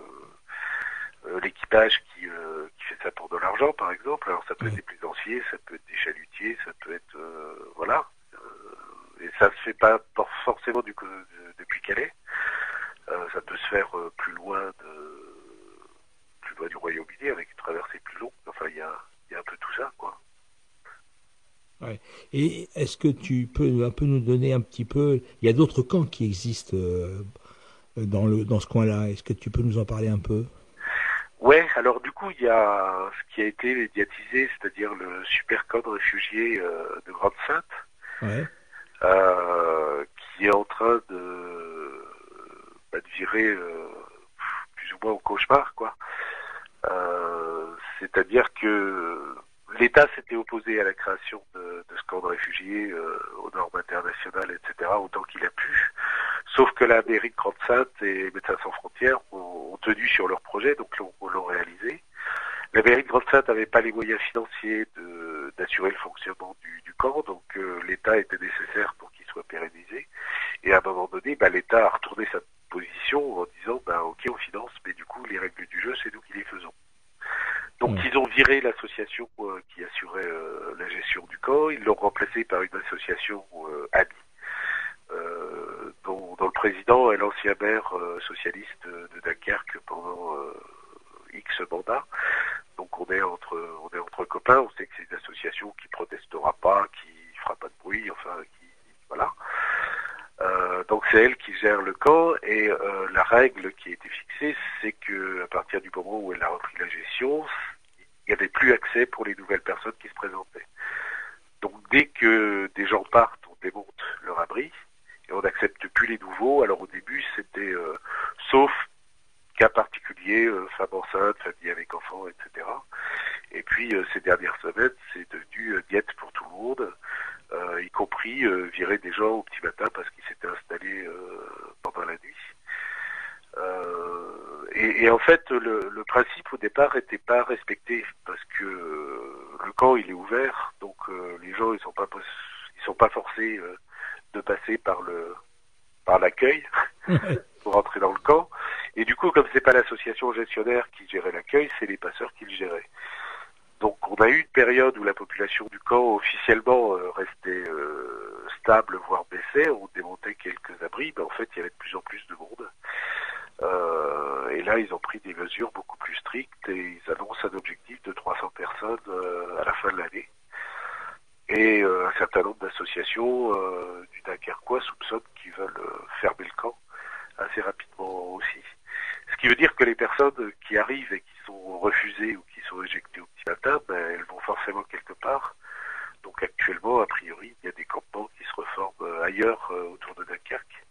euh, l'équipage qui, euh, qui fait ça pour de l'argent, par exemple. Alors ça peut être des plaisanciers, ça peut être des chalutiers, ça peut être voilà. Et ça se fait pas forcément du, de- depuis Calais. Ça peut se faire plus loin de plus loin du Royaume-Uni avec une traversée plus longue. Enfin, il y a, il y a un peu tout ça, quoi. Et est-ce que tu peux un peu nous donner un petit peu Il y a d'autres camps qui existent euh, dans le dans ce coin-là. Est-ce que tu peux nous en parler un peu? Ouais, alors du coup, il y a ce qui a été médiatisé, c'est-à-dire le super camp de réfugiés euh, de Grande-Sainte, Ouais. euh, qui est en train de, bah, de virer euh, plus ou moins au cauchemar, quoi. Euh, C'est-à-dire que l'État s'était opposé à la création de, de ce camp de réfugiés euh, aux normes internationales, etc., autant qu'il a pu. Sauf que la mairie de Grande-Sainte et Médecins sans frontières ont, ont tenu sur leur projet, donc l'ont l'ont réalisé. La mairie de Grande-Sainte n'avait pas les moyens financiers de- d'assurer le fonctionnement du, du camp, donc euh, l'État était nécessaire pour qu'il soit pérennisé. Et à un moment donné, bah, l'État a retourné sa position en disant, bah, ok, on finance, mais du coup, les règles du jeu, c'est nous qui les faisons. Donc Ouais. ils ont viré l'association euh, qui assurait euh, la gestion du camp, ils l'ont remplacé par une association euh, amie, euh, dont, dont le président est l'ancien maire euh, socialiste de, de Dunkerque pendant euh, X mandats. Donc on est entre on est entre copains, on sait que c'est une association qui protestera pas, qui fera pas de bruit, enfin qui voilà. Euh, donc c'est elle qui gère le camp et euh, la règle qui a été fixée, c'est que à partir du moment où elle a repris la gestion, il n'y avait plus accès pour les nouvelles personnes qui se présentaient. Donc dès que des gens partent, on démonte leur abri et on n'accepte plus les nouveaux. Alors au début, c'était euh, sauf cas particulier, euh, femme enceinte, famille avec enfants, etc. Et puis euh, ces dernières semaines, c'est devenu euh, diète pour tout le monde, euh, y compris euh, virer des gens au petit matin parce qu'ils s'étaient installés euh, pendant la nuit. Euh, et, et en fait, le, le principe au départ n'était pas respecté parce que euh, le camp il est ouvert, donc euh, les gens ils sont pas pos- ils sont pas forcés euh, de passer par le par l'accueil (laughs) pour entrer dans le camp. Et du coup, comme c'est pas l'association gestionnaire qui gérait l'accueil, c'est les passeurs qui le géraient. Donc on a eu une période où la population du camp officiellement euh, restait euh, stable, voire baissait. On démontait quelques abris, mais en fait il y avait de plus en plus de monde. Euh, et là, ils ont pris des mesures beaucoup plus strictes et ils annoncent un objectif de 300 personnes à la fin de l'année. Et euh, un certain nombre d'associations euh, du Dunkerquois soupçonnent qu'ils veulent euh, fermer le camp assez rapidement aussi. Ce qui veut dire que les personnes qui arrivent et qui sont refusées ou qui sont éjectées au petit matin, ben, elles vont forcément quelque part. Donc actuellement, a priori, il y a des campements qui se reforment euh, ailleurs euh, autour de Dunkerque.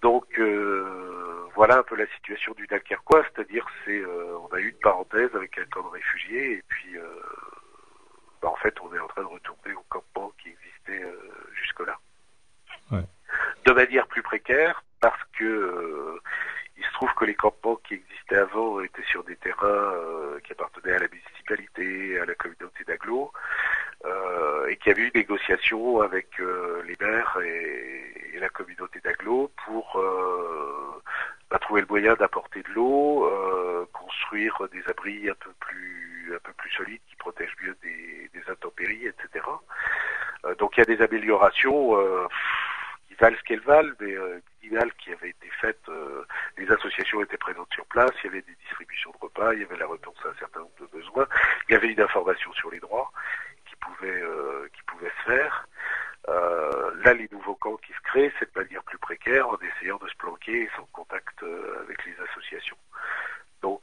Donc euh, voilà un peu la situation du Dunkerquois, c'est-à-dire c'est euh, on a eu une parenthèse avec un camp de réfugiés et puis bah, en fait on est en train de retourner au campement qui existait euh, jusque-là. Ouais. De manière plus précaire parce que euh, il se trouve que les campements qui existaient avant étaient sur des terrains euh, qui appartenaient à la municipalité, à la communauté d'agglo, euh, et qu'il y avait eu une négociation avec euh, les maires et, et la communauté d'agglo pour euh, bah, trouver le moyen d'apporter de l'eau, euh, construire des abris un peu plus un peu plus solides qui protègent mieux des, intempéries, etc. Euh, donc il y a des améliorations euh, qui valent ce qu'elles valent, mais euh, qui avaient été faites. euh, les associations étaient présentes sur place, il y avait des distributions de repas, il y avait la réponse à un certain nombre de besoins, il y avait une information sur les droits qui pouvait qui pouvait se faire. Là, les nouveaux camps qui se créent, c'est de manière plus précaire, en essayant de se planquer sans contact avec les associations. Donc,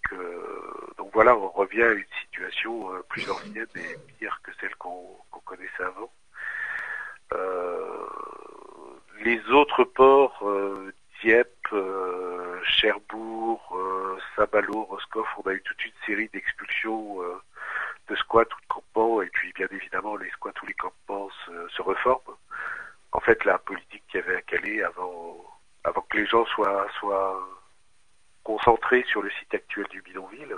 donc voilà, on revient à une situation euh, plus ancienne et pire que celle qu'on connaissait avant. Euh, les autres ports, euh, Dieppe, Cherbourg, Saint-Malo, Roscoff, on a eu toute une série d'expulsions de squats ou de campements, et puis bien évidemment les squats ou les campements se, se reforment. En fait, la politique qu'il y avait à Calais avant, avant que les gens soient, soient concentrés sur le site actuel du bidonville,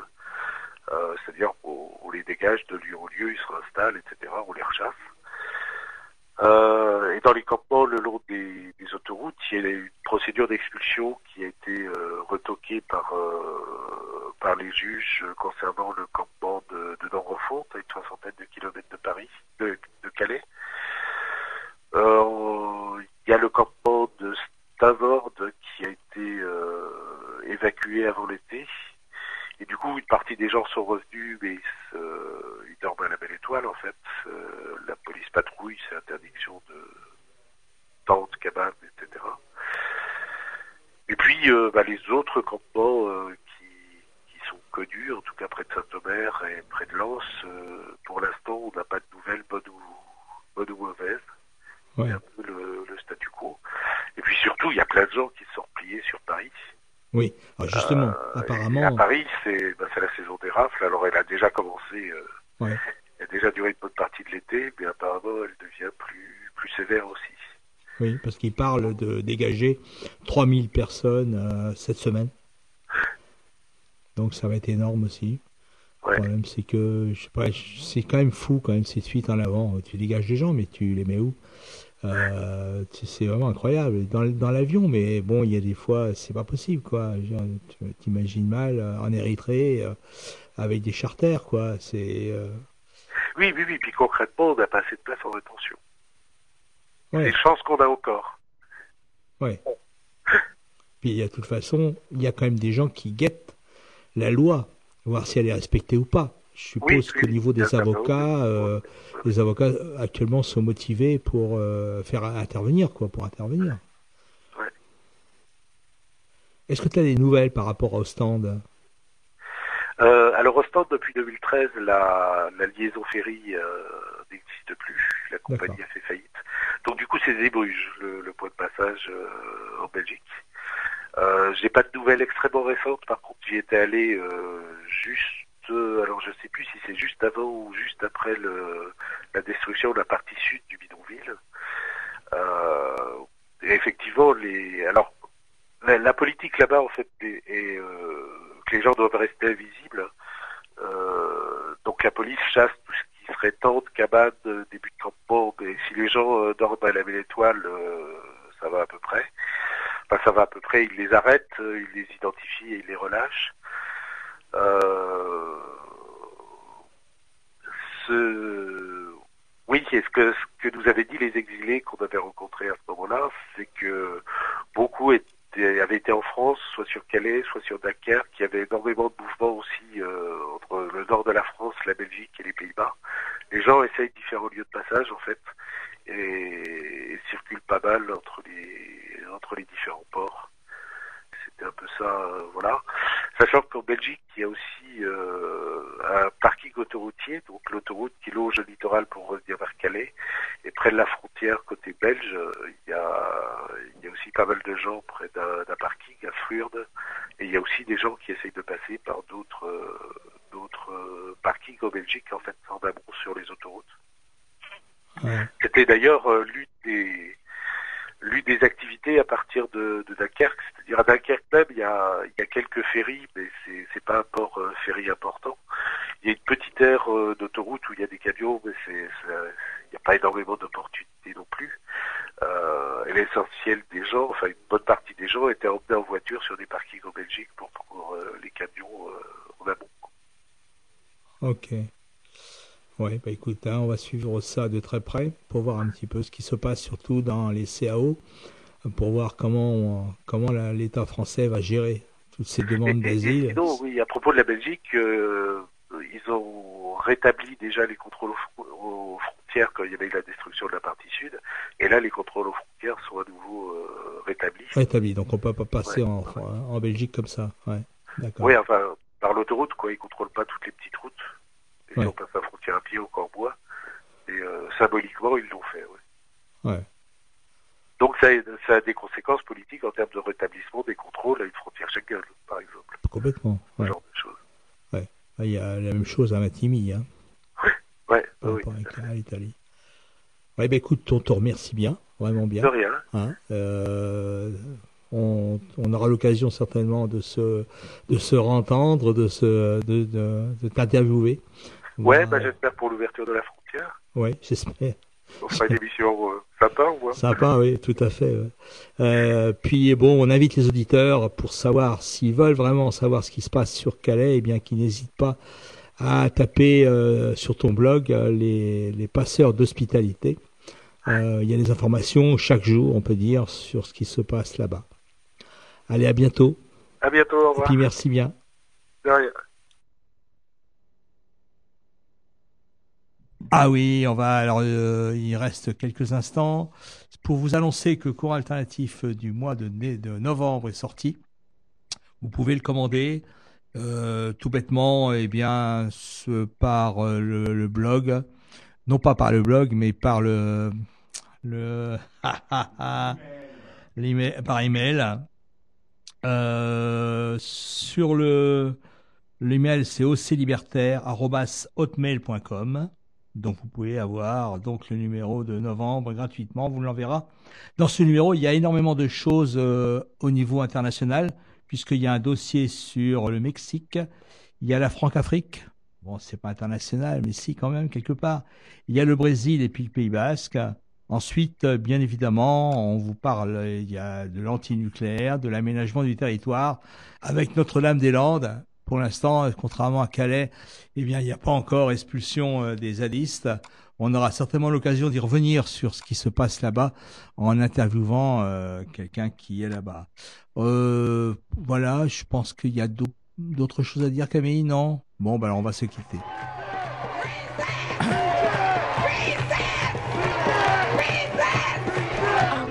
euh, c'est-à-dire on, on les dégage de lieu en lieu, ils se réinstallent, etc., on les rechasse. Euh, et dans les campements le long des, des autoroutes, il y a une procédure d'expulsion qui a été euh, retoquée par, euh, par les juges concernant le campement de, de à une soixantaine de kilomètres de Paris, de, de Calais. Euh, il y a le campement de Stavord qui a été euh, évacué avant l'été. Et du coup, une partie des gens sont revenus, mais ils, se- ils dorment à la belle étoile, en fait. Euh, la police patrouille, c'est interdiction de tentes, cabanes, etc. Et puis, euh, bah, les autres campements euh, qui, qui sont connus, en tout cas près de Saint-Omer et près de Lens, euh, pour l'instant, on n'a pas de nouvelles bonnes ou, bonnes ou mauvaises. Ouais. C'est un peu le, le statu quo. Et puis surtout, il y a plein de gens qui se sont repliés sur Paris. Oui. Alors justement, Euh, et à apparemment, Paris, c'est bah, c'est la saison des rafles. Alors, elle a déjà commencé, euh, Ouais. elle a déjà duré une bonne partie de l'été, mais apparemment, elle devient plus, plus sévère aussi. oui, parce qu'il parle de dégager 3000 personnes euh, cette semaine. Donc ça va être énorme aussi. Ouais. Le problème, c'est que, je sais pas, c'est quand même fou quand même cette fuite en avant. Tu dégages des gens, mais tu les mets où? Euh, c'est vraiment incroyable. Dans, dans l'avion, mais bon, il y a des fois, c'est pas possible, quoi. Tu- T'imagines mal euh, en Érythrée euh, avec des charters, quoi. C'est euh, Oui, oui, oui. Puis concrètement, on n'a pas assez de place en rétention. ouais, Les chances qu'on a encore. ouais. (laughs) Puis de toute façon, il y a quand même des gens qui guettent la loi, voir si elle est respectée ou pas. Je suppose Oui, qu'au niveau des avocats, euh, les avocats euh, actuellement sont motivés pour euh, faire intervenir, quoi, pour intervenir. Ouais. Est-ce que tu as des nouvelles par rapport au stand? Euh, alors, au stand, depuis 2013, la, la liaison ferry n'existe plus. La compagnie a fait faillite. Donc, du coup, c'est Zébruges, le, le point de passage en Belgique. Euh, J'ai pas de nouvelles extrêmement récentes. Par contre, j'y étais allé euh, juste. Euh, alors, je sais plus si c'est juste avant ou juste après le, la destruction de la partie sud du bidonville. Euh, effectivement, les. Alors, la, politique là-bas, en fait, est, euh, que les gens doivent rester invisibles. Donc la police chasse tout ce qui serait tente, cabane, début de campement. Et si les gens dorment à la belle étoile, ça va à peu près. Enfin, ça va à peu près. Ils les arrêtent, ils les identifient et ils les relâchent. Euh, ce... Oui, ce que, ce que nous avaient dit les exilés qu'on avait rencontrés à ce moment-là, c'est que beaucoup avaient été en France, soit sur Calais, soit sur Dunkerque, qu'il y avait énormément de mouvements aussi euh, entre le nord de la France, la Belgique et les Pays-Bas. Les gens essayent différents lieux de passage, en fait, et, et circulent pas mal entre les, entre les différents ports. C'était un peu ça, euh, voilà. Sachant qu'en Belgique, il y a aussi euh, un parking autoroutier, donc l'autoroute qui longe le littoral pour revenir vers Calais. Et près de la frontière, côté belge, il y a, il y a aussi pas mal de gens près d'un d'un parking à Frurde. Et il y a aussi des gens qui essayent de passer par d'autres d'autres euh, parkings en Belgique, en fait, en amont sur les autoroutes. Ouais. C'était d'ailleurs euh, l'une des l'une des activités à partir de, de Dunkerque, c'est-à-dire à Dunkerque même, il y a, il y a quelques ferries, mais c'est c'est pas un port euh, ferry important. Il y a une petite aire euh, d'autoroute où il y a des camions, mais c'est il n'y a pas énormément d'opportunités non plus. Euh, et l'essentiel des gens, enfin une bonne partie des gens étaient emmenés en voiture sur des parkings en Belgique pour prendre euh, les camions en amont. Ok. Ouais, bah écoute, hein, on va suivre ça de très près pour voir un petit peu ce qui se passe, surtout dans les CAO, pour voir comment on- comment l'État français va gérer toutes ces demandes d'asile. oui, à propos de la Belgique, euh, ils ont rétabli déjà les contrôles aux, fron- aux frontières quand il y avait eu la destruction de la partie sud. Et là, les contrôles aux frontières sont à nouveau euh, rétablis. Rétabli, donc on peut pas passer Ouais. en, en Belgique comme ça. Ouais. Oui, enfin, par l'autoroute, quoi. Ils contrôlent pas toutes les petites routes. Et Ouais. si on passe la frontière à pied au Corbois. Et euh, symboliquement, ils l'ont fait, ouais. Ouais. Donc ça, a- ça a des conséquences politiques en termes de rétablissement des contrôles à une frontière Schengen, par exemple. Complètement. Ce Ouais. genre de choses. Ah, Il y a la même chose à Matigny, hein, Ouais, par oui. rapport à- l'Italie. Ouais, ben écoute, on te remercie bien, vraiment bien. De rien. Hein, euh, on, on aura l'occasion certainement de se, de se rentendre, de, se, de, de, de t'interviewer. Ouais, bah, j'espère pour l'ouverture de la frontière. ouais, j'espère. On fera une émission euh, sympa, on voit. Sympa, oui, tout à fait. ouais. Euh, puis bon, on invite les auditeurs pour savoir s'ils veulent vraiment savoir ce qui se passe sur Calais, eh bien qu'ils n'hésitent pas à taper euh, sur ton blog euh, les, les passeurs d'hospitalité. Euh, Il y a des informations chaque jour, on peut dire, sur ce qui se passe là-bas. Allez, à bientôt. À bientôt, au Et revoir. puis merci bien. De rien. Ah oui, on va alors euh, il reste quelques instants pour vous annoncer que cours alternatif du mois de, de novembre est sorti. Vous pouvez le commander euh, tout bêtement et bien ce- par euh, le, blog, non pas par le blog mais par le le (laughs) l'email- par email. Euh, sur le l'email c'est oclibertaire@hotmail.com. Donc vous pouvez avoir donc le numéro de novembre gratuitement, vous l'enverra. Dans ce numéro, il y a énormément de choses euh, au niveau international, puisqu'il y a un dossier sur le Mexique, il y a la Franc-Afrique, bon c'est pas international, mais si quand même quelque part. Il y a le Brésil et puis le Pays Basque. Ensuite, euh, bien évidemment, on vous parle, il y a de l'antinucléaire, de l'aménagement du territoire, avec Notre-Dame-des-Landes. Pour l'instant, contrairement à Calais, eh bien, il n'y a pas encore expulsion euh, des zadistes. On aura certainement l'occasion d'y revenir sur ce qui se passe là-bas en interviewant euh, quelqu'un qui est là-bas. Euh, voilà, je pense qu'il y a d'au- d'autres choses à dire, Camille, non? Bon, ben alors on va se quitter.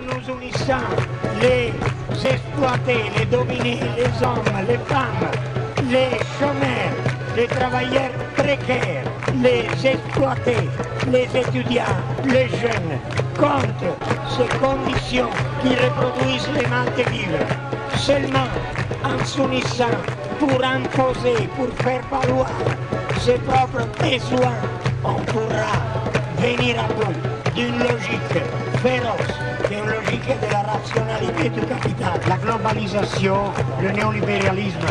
nous les exploités, les dominés, les hommes, les femmes, les chômeurs, les travailleurs précaires, les exploités, les étudiants, les jeunes, contre ces conditions qui reproduisent les mal de vivre. Seulement en s'unissant pour imposer, pour faire valoir ses propres besoins, on pourra venir à bout d'une logique féroce, logique de la rationalité du capital. La globalisation, le néolibéralisme,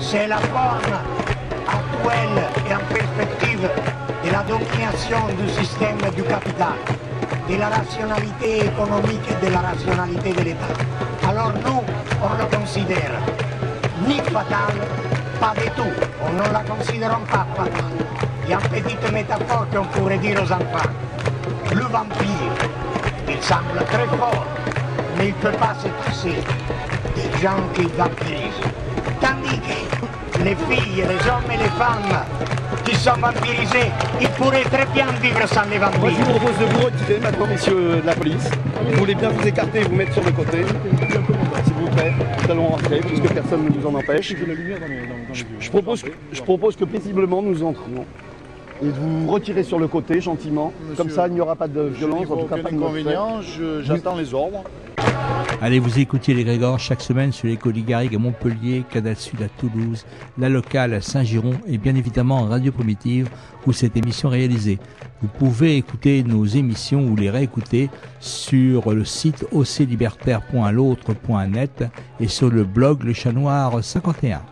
c'est la forme actuelle et en perspective de la domination du système du capital, de la rationalité économique et de la rationalité de l'État. Alors nous, on le considère ni fatal, pas du tout. On ne la considère pas fatale. Il y a une petite métaphore qu'on pourrait dire aux enfants. Le vampire, il semble très fort, mais il ne peut pas se passer des gens qui vampirisent. Tandis que les filles, les hommes et les femmes qui sont vampirisés, ils pourraient très bien vivre sans les Moi, je vampires. vous propose de vous retirer maintenant, messieurs de la police. Vous voulez bien vous écarter et vous mettre sur le côté. S'il vous plaît, nous allons rentrer puisque personne ne nous en empêche. Je, je propose, je propose que paisiblement nous entrions. Et de vous retirer sur le côté gentiment. Comme ça, il n'y aura pas de violence, n'y en tout cas aucun pas inconvénient, je- j'attends les ordres. Allez, vous écoutez les Grégor chaque semaine sur l'écho Ligarigue à Montpellier, Canal Sud à Toulouse, la locale à Saint-Giron et bien évidemment en Radio Primitive où cette émission est réalisée. Vous pouvez écouter nos émissions ou les réécouter sur le site oclibertaire.l'autre.net et sur le blog Le Chat Noir 51.